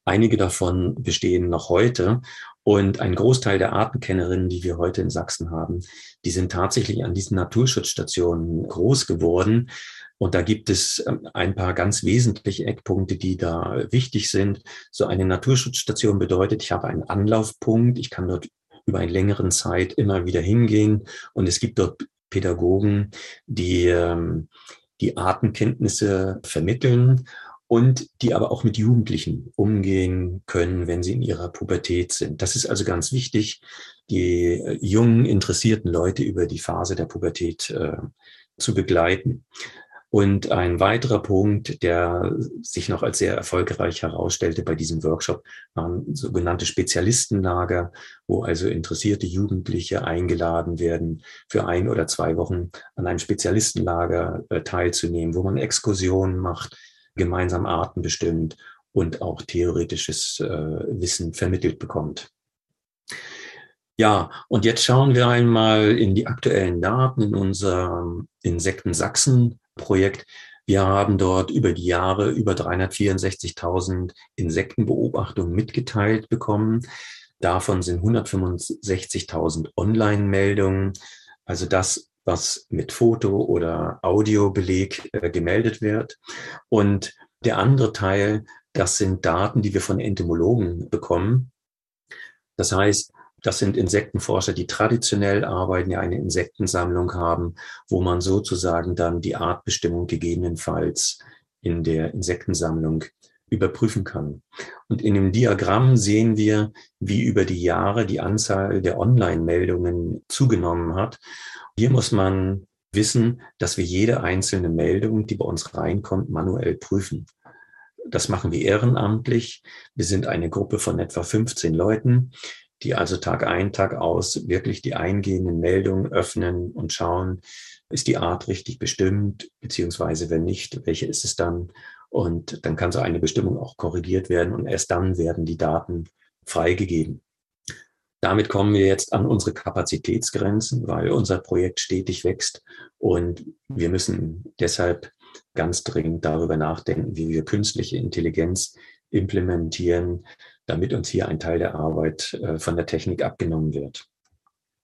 Einige davon bestehen noch heute. Und ein Großteil der Artenkennerinnen, die wir heute in Sachsen haben, die sind tatsächlich an diesen Naturschutzstationen groß geworden. Und da gibt es ähm, ein paar ganz wesentliche Eckpunkte, die da wichtig sind. So eine Naturschutzstation bedeutet, ich habe einen Anlaufpunkt, ich kann dort über eine längere Zeit immer wieder hingehen und es gibt dort Pädagogen, die ähm, die Artenkenntnisse vermitteln und die aber auch mit Jugendlichen umgehen können, wenn sie in ihrer Pubertät sind. Das ist also ganz wichtig, die äh, jungen, interessierten Leute über die Phase der Pubertät äh, zu begleiten. Und ein weiterer Punkt, der sich noch als sehr erfolgreich herausstellte bei diesem Workshop, waren sogenannte Spezialistenlager, wo also interessierte Jugendliche eingeladen werden, für ein oder zwei Wochen an einem Spezialistenlager äh, teilzunehmen, wo man Exkursionen macht, gemeinsam Arten bestimmt und auch theoretisches äh, Wissen vermittelt bekommt. Ja, und jetzt schauen wir einmal in die aktuellen Daten in unserem Insekten Sachsen Projekt. Wir haben dort über die Jahre über 364.000 Insektenbeobachtungen mitgeteilt bekommen. Davon sind 165.000 Online-Meldungen, also das, was mit Foto oder Audiobeleg äh, gemeldet wird. Und der andere Teil, das sind Daten, die wir von Entomologen bekommen. Das heißt, das sind Insektenforscher, die traditionell arbeiten, ja eine Insektensammlung haben, wo man sozusagen dann die Artbestimmung gegebenenfalls in der Insektensammlung überprüfen kann. Und in dem Diagramm sehen wir, wie über die Jahre die Anzahl der Online-Meldungen zugenommen hat. Hier muss man wissen, dass wir jede einzelne Meldung, die bei uns reinkommt, manuell prüfen. Das machen wir ehrenamtlich. Wir sind eine Gruppe von etwa 15 Leuten, die also Tag ein, Tag aus wirklich die eingehenden Meldungen öffnen und schauen, ist die Art richtig bestimmt, beziehungsweise wenn nicht, welche ist es dann? Und dann kann so eine Bestimmung auch korrigiert werden und erst dann werden die Daten freigegeben. Damit kommen wir jetzt an unsere Kapazitätsgrenzen, weil unser Projekt stetig wächst und wir müssen deshalb ganz dringend darüber nachdenken, wie wir künstliche Intelligenz implementieren, damit uns hier ein Teil der Arbeit äh, von der Technik abgenommen wird.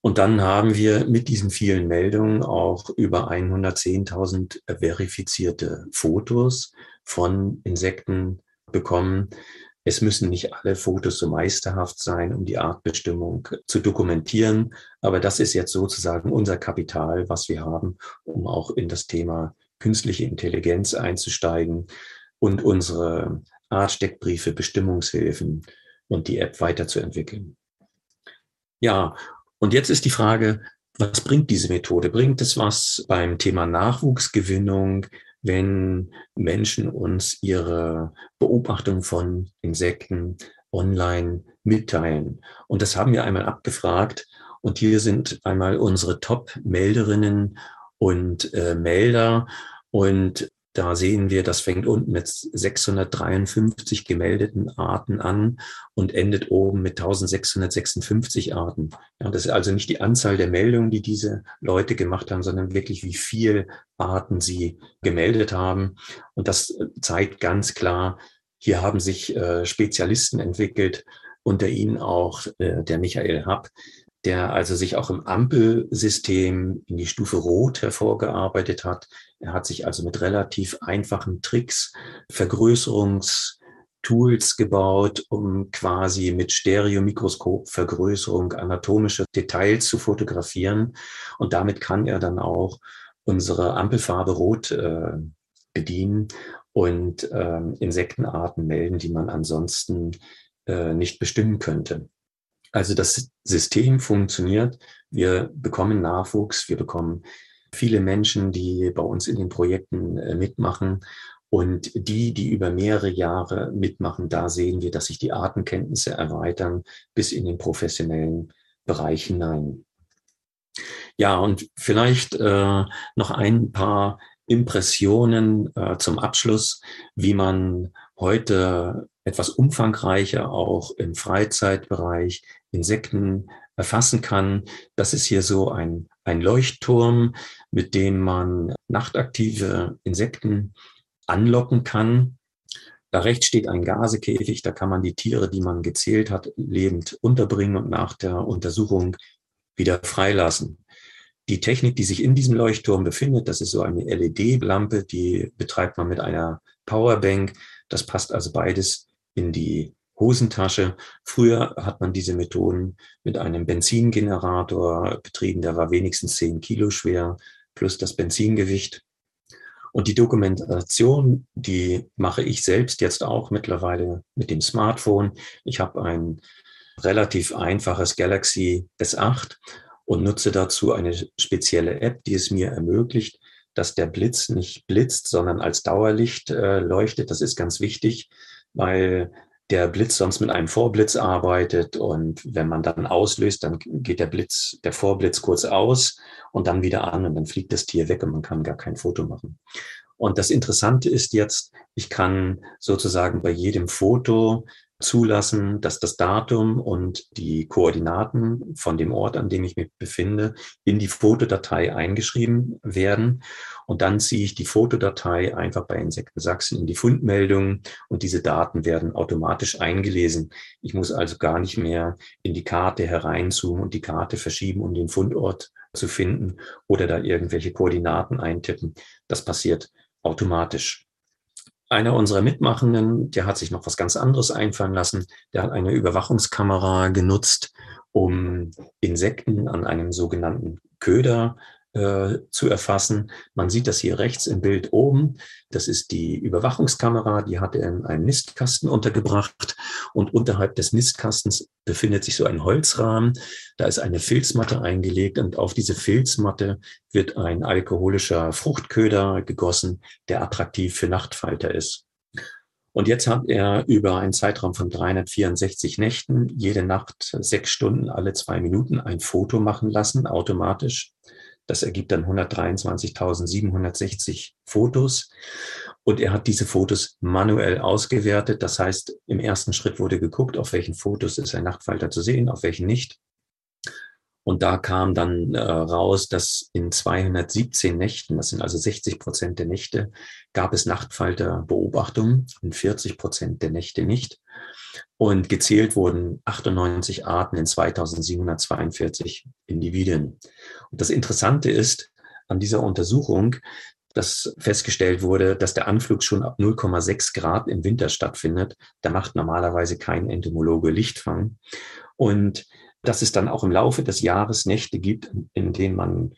Und dann haben wir mit diesen vielen Meldungen auch über 110.000 verifizierte Fotos von Insekten bekommen. Es müssen nicht alle Fotos so meisterhaft sein, um die Artbestimmung zu dokumentieren. Aber das ist jetzt sozusagen unser Kapital, was wir haben, um auch in das Thema künstliche Intelligenz einzusteigen und unsere Artsteckbriefe, Bestimmungshilfen und die App weiterzuentwickeln. Ja, und jetzt ist die Frage, was bringt diese Methode? Bringt es was beim Thema Nachwuchsgewinnung, wenn Menschen uns ihre Beobachtung von Insekten online mitteilen. Und das haben wir einmal abgefragt. Und hier sind einmal unsere Top-Melderinnen und äh, Melder. Und da sehen wir, das fängt unten mit 653 gemeldeten Arten an und endet oben mit 1656 Arten. Ja, das ist also nicht die Anzahl der Meldungen, die diese Leute gemacht haben, sondern wirklich, wie viel Arten sie gemeldet haben. Und das zeigt ganz klar, hier haben sich äh, Spezialisten entwickelt, unter ihnen auch äh, der Michael Happ, der also sich auch im Ampelsystem in die Stufe Rot hervorgearbeitet hat. Er hat sich also mit relativ einfachen Tricks Vergrößerungstools gebaut, um quasi mit Stereomikroskop Vergrößerung anatomische Details zu fotografieren. Und damit kann er dann auch unsere Ampelfarbe Rot äh, bedienen und ähm, Insektenarten melden, die man ansonsten äh, nicht bestimmen könnte. Also das System funktioniert. Wir bekommen Nachwuchs, wir bekommen viele Menschen, die bei uns in den Projekten äh, mitmachen. Und die, die über mehrere Jahre mitmachen, da sehen wir, dass sich die Artenkenntnisse erweitern bis in den professionellen Bereich hinein. Ja, und vielleicht äh, noch ein paar Impressionen äh, zum Abschluss, wie man heute etwas umfangreicher auch im Freizeitbereich Insekten erfassen kann. Das ist hier so ein, ein Leuchtturm, mit dem man nachtaktive Insekten anlocken kann. Da rechts steht ein Gasekäfig, da kann man die Tiere, die man gezählt hat, lebend unterbringen und nach der Untersuchung wieder freilassen. Die Technik, die sich in diesem Leuchtturm befindet, das ist so eine LED-Lampe, die betreibt man mit einer Powerbank. Das passt also beides in die Hosentasche. Früher hat man diese Methoden mit einem Benzingenerator betrieben, der war wenigstens 10 Kilo schwer, plus das Benzingewicht. Und die Dokumentation, die mache ich selbst jetzt auch mittlerweile mit dem Smartphone. Ich habe ein relativ einfaches Galaxy S8 und nutze dazu eine spezielle App, die es mir ermöglicht, dass der Blitz nicht blitzt, sondern als Dauerlicht äh, leuchtet. Das ist ganz wichtig, weil der Blitz sonst mit einem Vorblitz arbeitet und wenn man dann auslöst, dann geht der Blitz, der Vorblitz kurz aus und dann wieder an und dann fliegt das Tier weg und man kann gar kein Foto machen. Und das Interessante ist jetzt, ich kann sozusagen bei jedem Foto zulassen, dass das Datum und die Koordinaten von dem Ort, an dem ich mich befinde, in die Fotodatei eingeschrieben werden. Und dann ziehe ich die Fotodatei einfach bei Insekten Sachsen in die Fundmeldung und diese Daten werden automatisch eingelesen. Ich muss also gar nicht mehr in die Karte hereinzoomen und die Karte verschieben, um den Fundort zu finden oder da irgendwelche Koordinaten eintippen. Das passiert automatisch. Einer unserer Mitmachenden, der hat sich noch was ganz anderes einfallen lassen. Der hat eine Überwachungskamera genutzt, um Insekten an einem sogenannten Köder äh, zu erfassen. Man sieht das hier rechts im Bild oben. Das ist die Überwachungskamera, die hat er in einem Nistkasten untergebracht. Und unterhalb des Nistkastens befindet sich so ein Holzrahmen. Da ist eine Filzmatte eingelegt und auf diese Filzmatte wird ein alkoholischer Fruchtköder gegossen, der attraktiv für Nachtfalter ist. Und jetzt hat er über einen Zeitraum von 364 Nächten jede Nacht sechs Stunden alle zwei Minuten ein Foto machen lassen, automatisch. Das ergibt dann 123.760 Fotos. Und er hat diese Fotos manuell ausgewertet. Das heißt, im ersten Schritt wurde geguckt, auf welchen Fotos ist ein Nachtfalter zu sehen, auf welchen nicht. Und da kam dann äh, raus, dass in 217 Nächten, das sind also 60 Prozent der Nächte, gab es Nachtfalterbeobachtungen, in 40 Prozent der Nächte nicht. Und gezählt wurden 98 Arten in 2742 Individuen. Und das Interessante ist an dieser Untersuchung, dass festgestellt wurde, dass der Anflug schon ab 0,6 Grad im Winter stattfindet. Da macht normalerweise kein Entomologe Lichtfang. Und dass es dann auch im Laufe des Jahres Nächte gibt, in denen man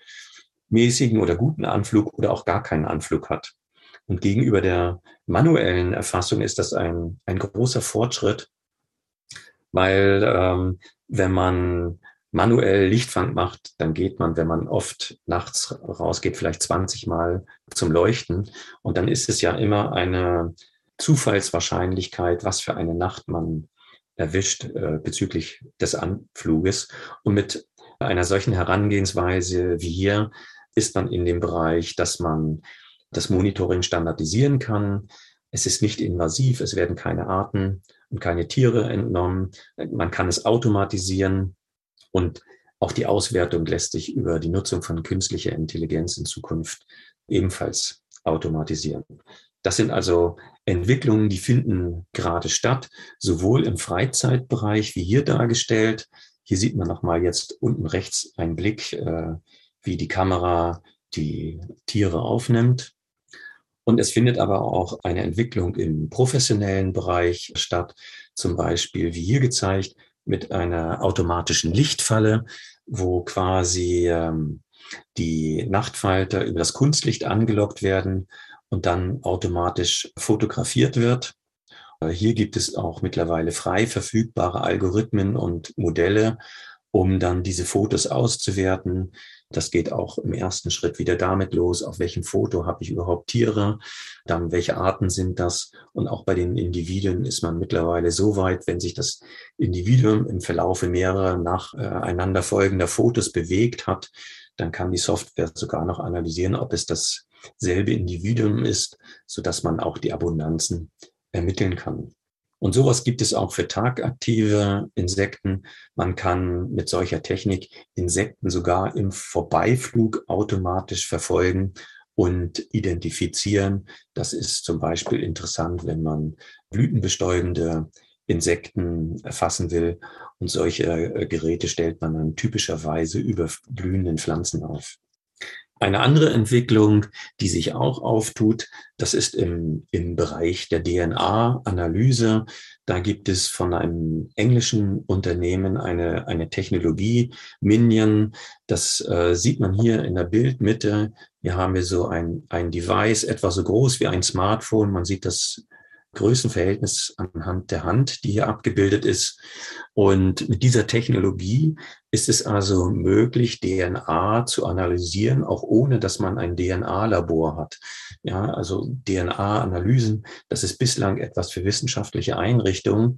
mäßigen oder guten Anflug oder auch gar keinen Anflug hat. Und gegenüber der manuellen Erfassung ist das ein, ein großer Fortschritt, weil ähm, wenn man manuell Lichtfang macht, dann geht man, wenn man oft nachts rausgeht, vielleicht 20 Mal zum Leuchten. Und dann ist es ja immer eine Zufallswahrscheinlichkeit, was für eine Nacht man erwischt äh, bezüglich des Anfluges. Und mit einer solchen Herangehensweise wie hier ist man in dem Bereich, dass man das Monitoring standardisieren kann. Es ist nicht invasiv, es werden keine Arten und keine Tiere entnommen. Man kann es automatisieren und auch die Auswertung lässt sich über die Nutzung von künstlicher Intelligenz in Zukunft ebenfalls automatisieren. Das sind also Entwicklungen, die finden gerade statt, sowohl im Freizeitbereich wie hier dargestellt. Hier sieht man nochmal jetzt unten rechts einen Blick, äh, wie die Kamera die Tiere aufnimmt. Und es findet aber auch eine Entwicklung im professionellen Bereich statt, zum Beispiel wie hier gezeigt mit einer automatischen Lichtfalle, wo quasi ähm, die Nachtfalter über das Kunstlicht angelockt werden und dann automatisch fotografiert wird. Äh, hier gibt es auch mittlerweile frei verfügbare Algorithmen und Modelle, um dann diese Fotos auszuwerten. Das geht auch im ersten Schritt wieder damit los, auf welchem Foto habe ich überhaupt Tiere, dann welche Arten sind das. Und auch bei den Individuen ist man mittlerweile so weit, wenn sich das Individuum im Verlaufe mehrerer nacheinander folgender Fotos bewegt hat, dann kann die Software sogar noch analysieren, ob es dasselbe Individuum ist, so dass man auch die Abundanzen ermitteln kann. Und sowas gibt es auch für tagaktive Insekten. Man kann mit solcher Technik Insekten sogar im Vorbeiflug automatisch verfolgen und identifizieren. Das ist zum Beispiel interessant, wenn man blütenbestäubende Insekten erfassen will. Und solche äh, Geräte stellt man dann typischerweise über blühenden Pflanzen auf. Eine andere Entwicklung, die sich auch auftut, das ist im, im Bereich der DNA-Analyse. Da gibt es von einem englischen Unternehmen eine, eine Technologie, Minion. Das äh, sieht man hier in der Bildmitte. Hier haben wir so ein, ein Device, etwa so groß wie ein Smartphone. Man sieht das Größenverhältnis anhand der Hand, die hier abgebildet ist. Und mit dieser Technologie ist es also möglich, DNA zu analysieren, auch ohne dass man ein DNA-Labor hat. Ja, also DNA-Analysen, das ist bislang etwas für wissenschaftliche Einrichtungen.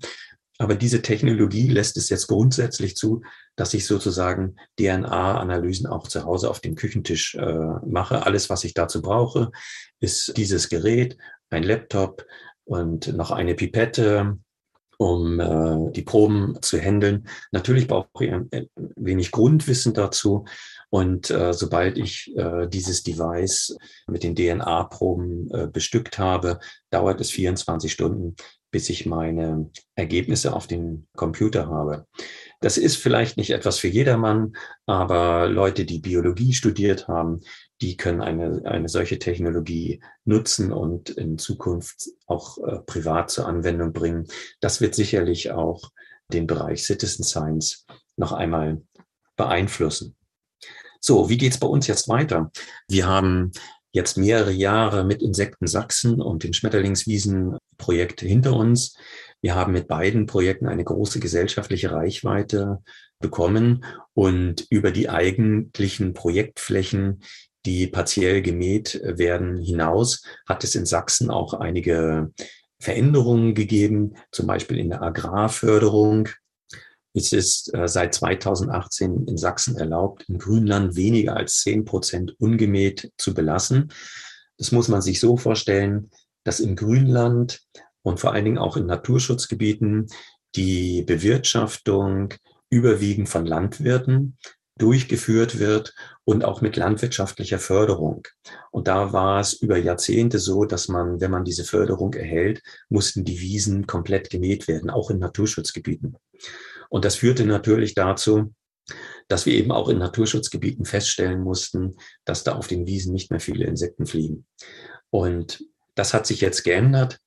Aber diese Technologie lässt es jetzt grundsätzlich zu, dass ich sozusagen DNA-Analysen auch zu Hause auf dem Küchentisch äh, mache. Alles, was ich dazu brauche, ist dieses Gerät, ein Laptop, und noch eine Pipette um äh, die Proben zu handeln. Natürlich brauche ich ein, ein wenig Grundwissen dazu. Und äh, sobald ich äh, dieses Device mit den DNA-Proben äh, bestückt habe, dauert es 24 Stunden, bis ich meine Ergebnisse auf dem Computer habe. Das ist vielleicht nicht etwas für jedermann, aber Leute, die Biologie studiert haben, die können eine, eine solche Technologie nutzen und in Zukunft auch äh, privat zur Anwendung bringen. Das wird sicherlich auch den Bereich Citizen Science noch einmal beeinflussen. So, wie geht's bei uns jetzt weiter? Wir haben jetzt mehrere Jahre mit Insekten Sachsen und den Schmetterlingswiesen-Projekt hinter uns. Wir haben mit beiden Projekten eine große gesellschaftliche Reichweite bekommen und über die eigentlichen Projektflächen, die partiell gemäht werden, hinaus hat es in Sachsen auch einige Veränderungen gegeben, zum Beispiel in der Agrarförderung. Es ist äh, seit 2018 in Sachsen erlaubt, im Grünland weniger als zehn Prozent ungemäht zu belassen. Das muss man sich so vorstellen, dass im Grünland und vor allen Dingen auch in Naturschutzgebieten die Bewirtschaftung überwiegend von Landwirten durchgeführt wird und auch mit landwirtschaftlicher Förderung. Und da war es über Jahrzehnte so, dass man, wenn man diese Förderung erhält, mussten die Wiesen komplett gemäht werden, auch in Naturschutzgebieten. Und das führte natürlich dazu, dass wir eben auch in Naturschutzgebieten feststellen mussten, dass da auf den Wiesen nicht mehr viele Insekten fliegen. Und das hat sich jetzt geändert.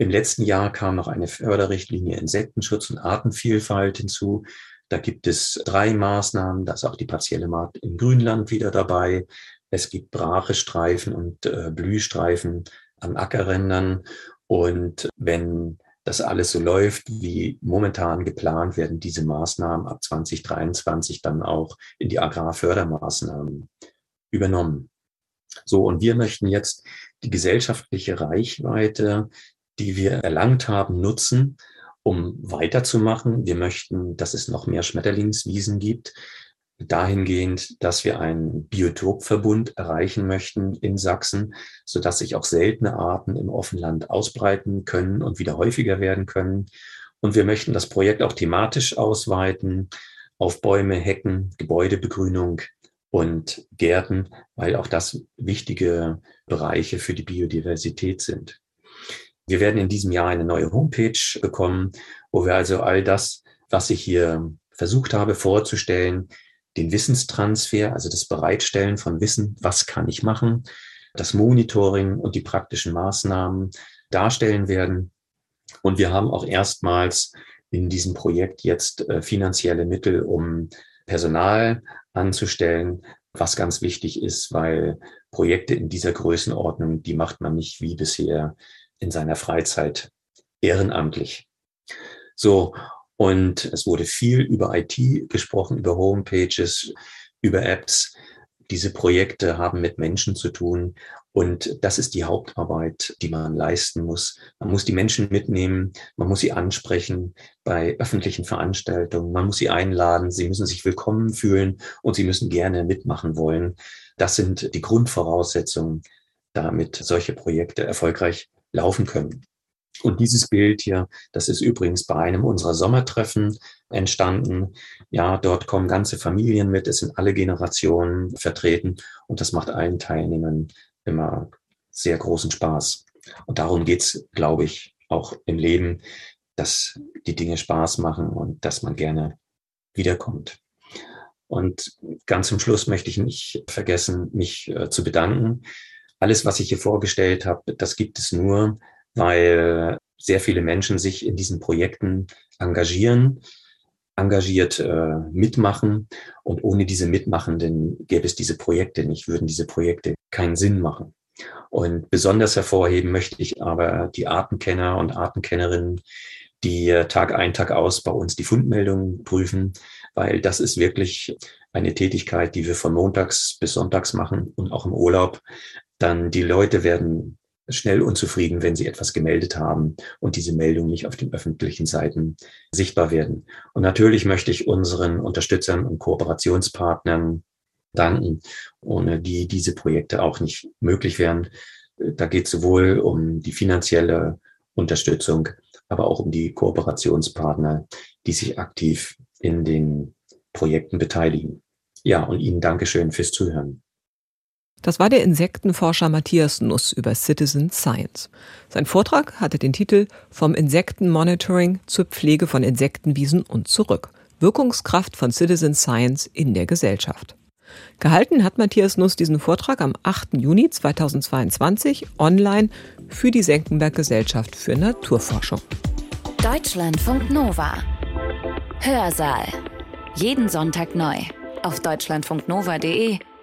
Im letzten Jahr kam noch eine Förderrichtlinie Insektenschutz und Artenvielfalt hinzu. Da gibt es drei Maßnahmen. Da ist auch die partielle Markt im Grünland wieder dabei. Es gibt Brachestreifen und äh, Blühstreifen an Ackerrändern. Und wenn das alles so läuft, wie momentan geplant, werden diese Maßnahmen ab 2023 dann auch in die Agrarfördermaßnahmen übernommen. So, und wir möchten jetzt die gesellschaftliche Reichweite, die wir erlangt haben, nutzen, um weiterzumachen. Wir möchten, dass es noch mehr Schmetterlingswiesen gibt dahingehend, dass wir einen Biotopverbund erreichen möchten in Sachsen, so dass sich auch seltene Arten im Offenland ausbreiten können und wieder häufiger werden können. Und wir möchten das Projekt auch thematisch ausweiten auf Bäume, Hecken, Gebäudebegrünung und Gärten, weil auch das wichtige Bereiche für die Biodiversität sind. Wir werden in diesem Jahr eine neue Homepage bekommen, wo wir also all das, was ich hier versucht habe vorzustellen, den Wissenstransfer, also das Bereitstellen von Wissen, was kann ich machen, das Monitoring und die praktischen Maßnahmen darstellen werden. Und wir haben auch erstmals in diesem Projekt jetzt äh, finanzielle Mittel, um Personal anzustellen, was ganz wichtig ist, weil Projekte in dieser Größenordnung, die macht man nicht wie bisher in seiner Freizeit ehrenamtlich. So, und es wurde viel über IT gesprochen, über Homepages, über Apps. Diese Projekte haben mit Menschen zu tun. Und das ist die Hauptarbeit, die man leisten muss. Man muss die Menschen mitnehmen, man muss sie ansprechen bei öffentlichen Veranstaltungen, man muss sie einladen, sie müssen sich willkommen fühlen und sie müssen gerne mitmachen wollen. Das sind die Grundvoraussetzungen, damit solche Projekte erfolgreich laufen können. Und dieses Bild hier, das ist übrigens bei einem unserer Sommertreffen entstanden. Ja, dort kommen ganze Familien mit, es sind alle Generationen vertreten und das macht allen Teilnehmern immer sehr großen Spaß. Und darum geht's, glaube ich, auch im Leben, dass die Dinge Spaß machen und dass man gerne wiederkommt. Und ganz zum Schluss möchte ich nicht vergessen, mich äh, zu bedanken. Alles, was ich hier vorgestellt habe, das gibt es nur, weil sehr viele Menschen sich in diesen Projekten engagieren, engagiert äh, mitmachen. Und ohne diese Mitmachenden gäbe es diese Projekte nicht, würden diese Projekte keinen Sinn machen. Und besonders hervorheben möchte ich aber die Artenkenner und Artenkennerinnen, die äh, Tag ein, Tag aus bei uns die Fundmeldungen prüfen, weil das ist wirklich eine Tätigkeit, die wir von montags bis sonntags machen und auch im Urlaub. Dann die Leute werden schnell unzufrieden, wenn sie etwas gemeldet haben und diese Meldung nicht auf den öffentlichen Seiten sichtbar werden. Und natürlich möchte ich unseren Unterstützern und Kooperationspartnern danken, ohne die diese Projekte auch nicht möglich wären. Da geht es sowohl um die finanzielle Unterstützung aber auch um die Kooperationspartner, die sich aktiv in den Projekten beteiligen. Ja, und Ihnen Dankeschön fürs Zuhören. Das war der Insektenforscher Matthias Nuss über Citizen Science. Sein Vortrag hatte den Titel Vom Insektenmonitoring zur Pflege von Insektenwiesen und zurück. Wirkungskraft von Citizen Science in der Gesellschaft. Gehalten hat Matthias Nuss diesen Vortrag am 8. Juni 2022 online für die Senckenberg Gesellschaft für Naturforschung. Deutschlandfunk Nova. Hörsaal. Jeden Sonntag neu. Auf deutschlandfunknova.de